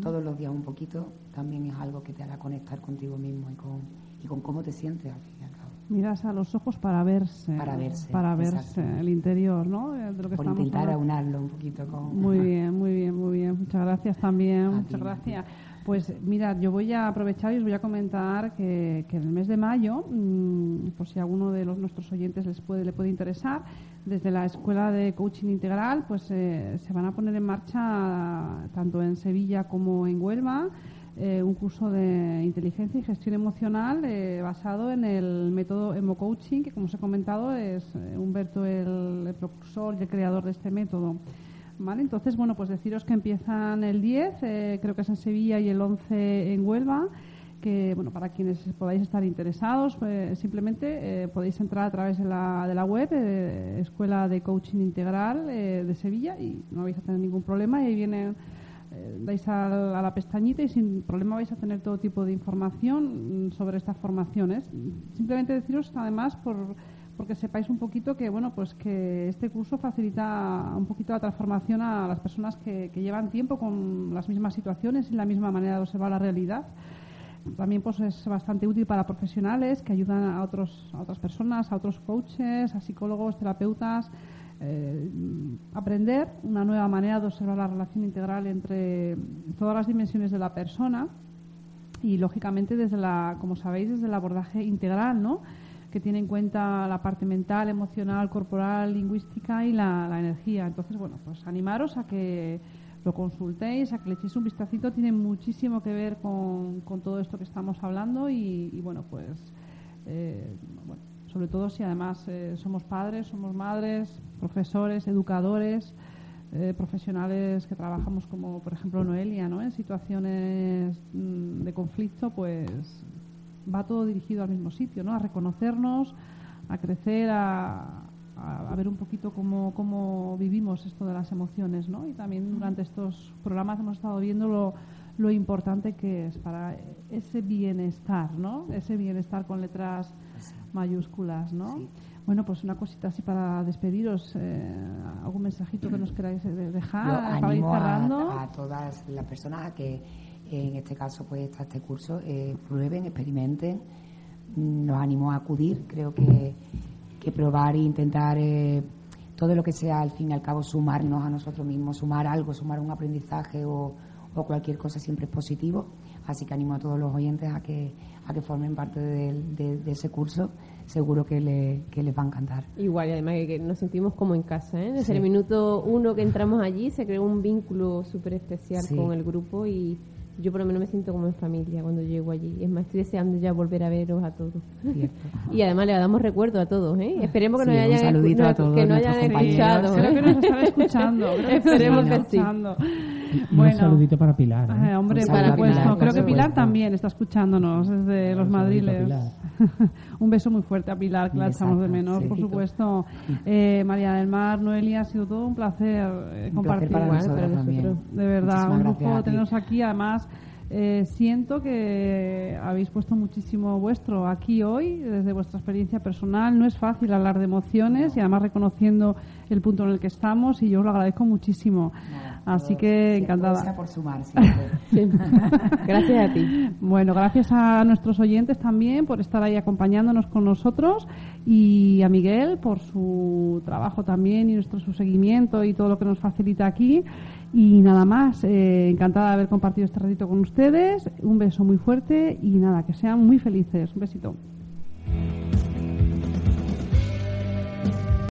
Speaker 3: Todos los días un poquito también es algo que te hará conectar contigo mismo y con, y con cómo te sientes al fin y al cabo.
Speaker 1: Mirarse a los ojos para verse.
Speaker 3: Para verse.
Speaker 1: Para verse el interior, ¿no?
Speaker 3: De lo que Por intentar aunarlo un poquito con...
Speaker 1: Muy bien, muy bien, muy bien. Muchas gracias también. Muchas gracias. Pues mira, yo voy a aprovechar y os voy a comentar que, que en el mes de mayo, mm, por si a alguno de los, nuestros oyentes les puede, le puede interesar, desde la Escuela de Coaching Integral, pues eh, se van a poner en marcha tanto en Sevilla como en Huelva eh, un curso de inteligencia y gestión emocional eh, basado en el método Emo Coaching, que como os he comentado es Humberto el, el, y el creador de este método. ¿Vale? Entonces, bueno, pues deciros que empiezan el 10, eh, creo que es en Sevilla, y el 11 en Huelva que bueno para quienes podáis estar interesados pues, simplemente eh, podéis entrar a través de la, de la web eh, Escuela de Coaching Integral eh, de Sevilla y no vais a tener ningún problema y ahí vienen dais a, la pestañita y sin problema vais a tener todo tipo de información sobre estas formaciones simplemente deciros además por porque sepáis un poquito que bueno pues que este curso facilita un poquito la transformación a las personas que, llevan tiempo con las mismas situaciones y la misma manera de observar la realidad. También pues es bastante útil para profesionales que ayudan a otros a otras personas a otros coaches a psicólogos terapeutas eh, aprender una nueva manera de observar la relación integral entre todas las dimensiones de la persona y lógicamente desde la como sabéis desde el abordaje integral no que tiene en cuenta la parte mental emocional corporal lingüística y la, energía entonces bueno pues animaros a que lo consultéis, a que le echéis un vistacito, tiene muchísimo que ver con, con todo esto que estamos hablando y, bueno, pues, eh, bueno, sobre todo si además eh, somos padres, somos madres, profesores, educadores, eh, profesionales que trabajamos como, por ejemplo, Noelia, ¿no? En situaciones mm, de conflicto, pues va todo dirigido al mismo sitio, ¿no? A reconocernos, a crecer, a, a, ver un poquito cómo, cómo, vivimos esto de las emociones, ¿no? Y también durante estos programas hemos estado viendo lo, lo importante que es para ese bienestar, ¿no? Ese bienestar con letras mayúsculas, ¿no? Bueno, pues una cosita así para despediros, eh, algún mensajito que nos queráis dejar
Speaker 3: para ir cerrando. A, todas las personas que en este caso pues está este curso, eh, prueben, experimenten, nos animo a acudir, creo que que probar e intentar eh, todo lo que sea, al fin y al cabo, sumarnos a nosotros mismos, sumar algo, sumar un aprendizaje o, cualquier cosa siempre es positivo. Así que animo a todos los oyentes a que, a que formen parte de, ese curso. Seguro que, le, que, les va a encantar.
Speaker 4: Igual, y además que nos sentimos como en casa. ¿eh? Desde el minuto uno que entramos allí se creó un vínculo súper especial con el grupo y yo por lo menos me siento como en familia cuando llego allí. Es más, estoy deseando ya volver a veros a todos. [laughs] y además le damos recuerdo a todos, ¿eh? Esperemos que nos hayan,
Speaker 1: que
Speaker 4: no hayan escuchado.
Speaker 1: Creo que nos están escuchando. [laughs]
Speaker 4: Esperemos que sí.
Speaker 2: Bueno, un saludito para Pilar. ¿eh?
Speaker 1: hombre, para Pilar, Creo que Pilar también está escuchándonos desde los madriles. [laughs] un beso muy fuerte a Pilar, que la echamos de menos, por supuesto. Eh, María del Mar, Noelia, ha sido todo un placer eh, compartir.
Speaker 3: para nosotros,
Speaker 1: De verdad, un lujo tenernos aquí. Además, eh, siento que habéis puesto muchísimo vuestro aquí hoy, desde vuestra experiencia personal. No es fácil hablar de emociones y además reconociendo el punto en el que estamos y yo os lo agradezco muchísimo. Así que encantada.
Speaker 3: por sumar, [laughs] [laughs]
Speaker 4: Gracias a ti.
Speaker 1: Bueno, gracias a nuestros oyentes también por estar ahí acompañándonos con nosotros y a Miguel por su trabajo también y nuestro su seguimiento y todo lo que nos facilita aquí. Y nada más, eh, encantada de haber compartido este ratito con ustedes. Un beso muy fuerte y nada, que sean muy felices. Un besito.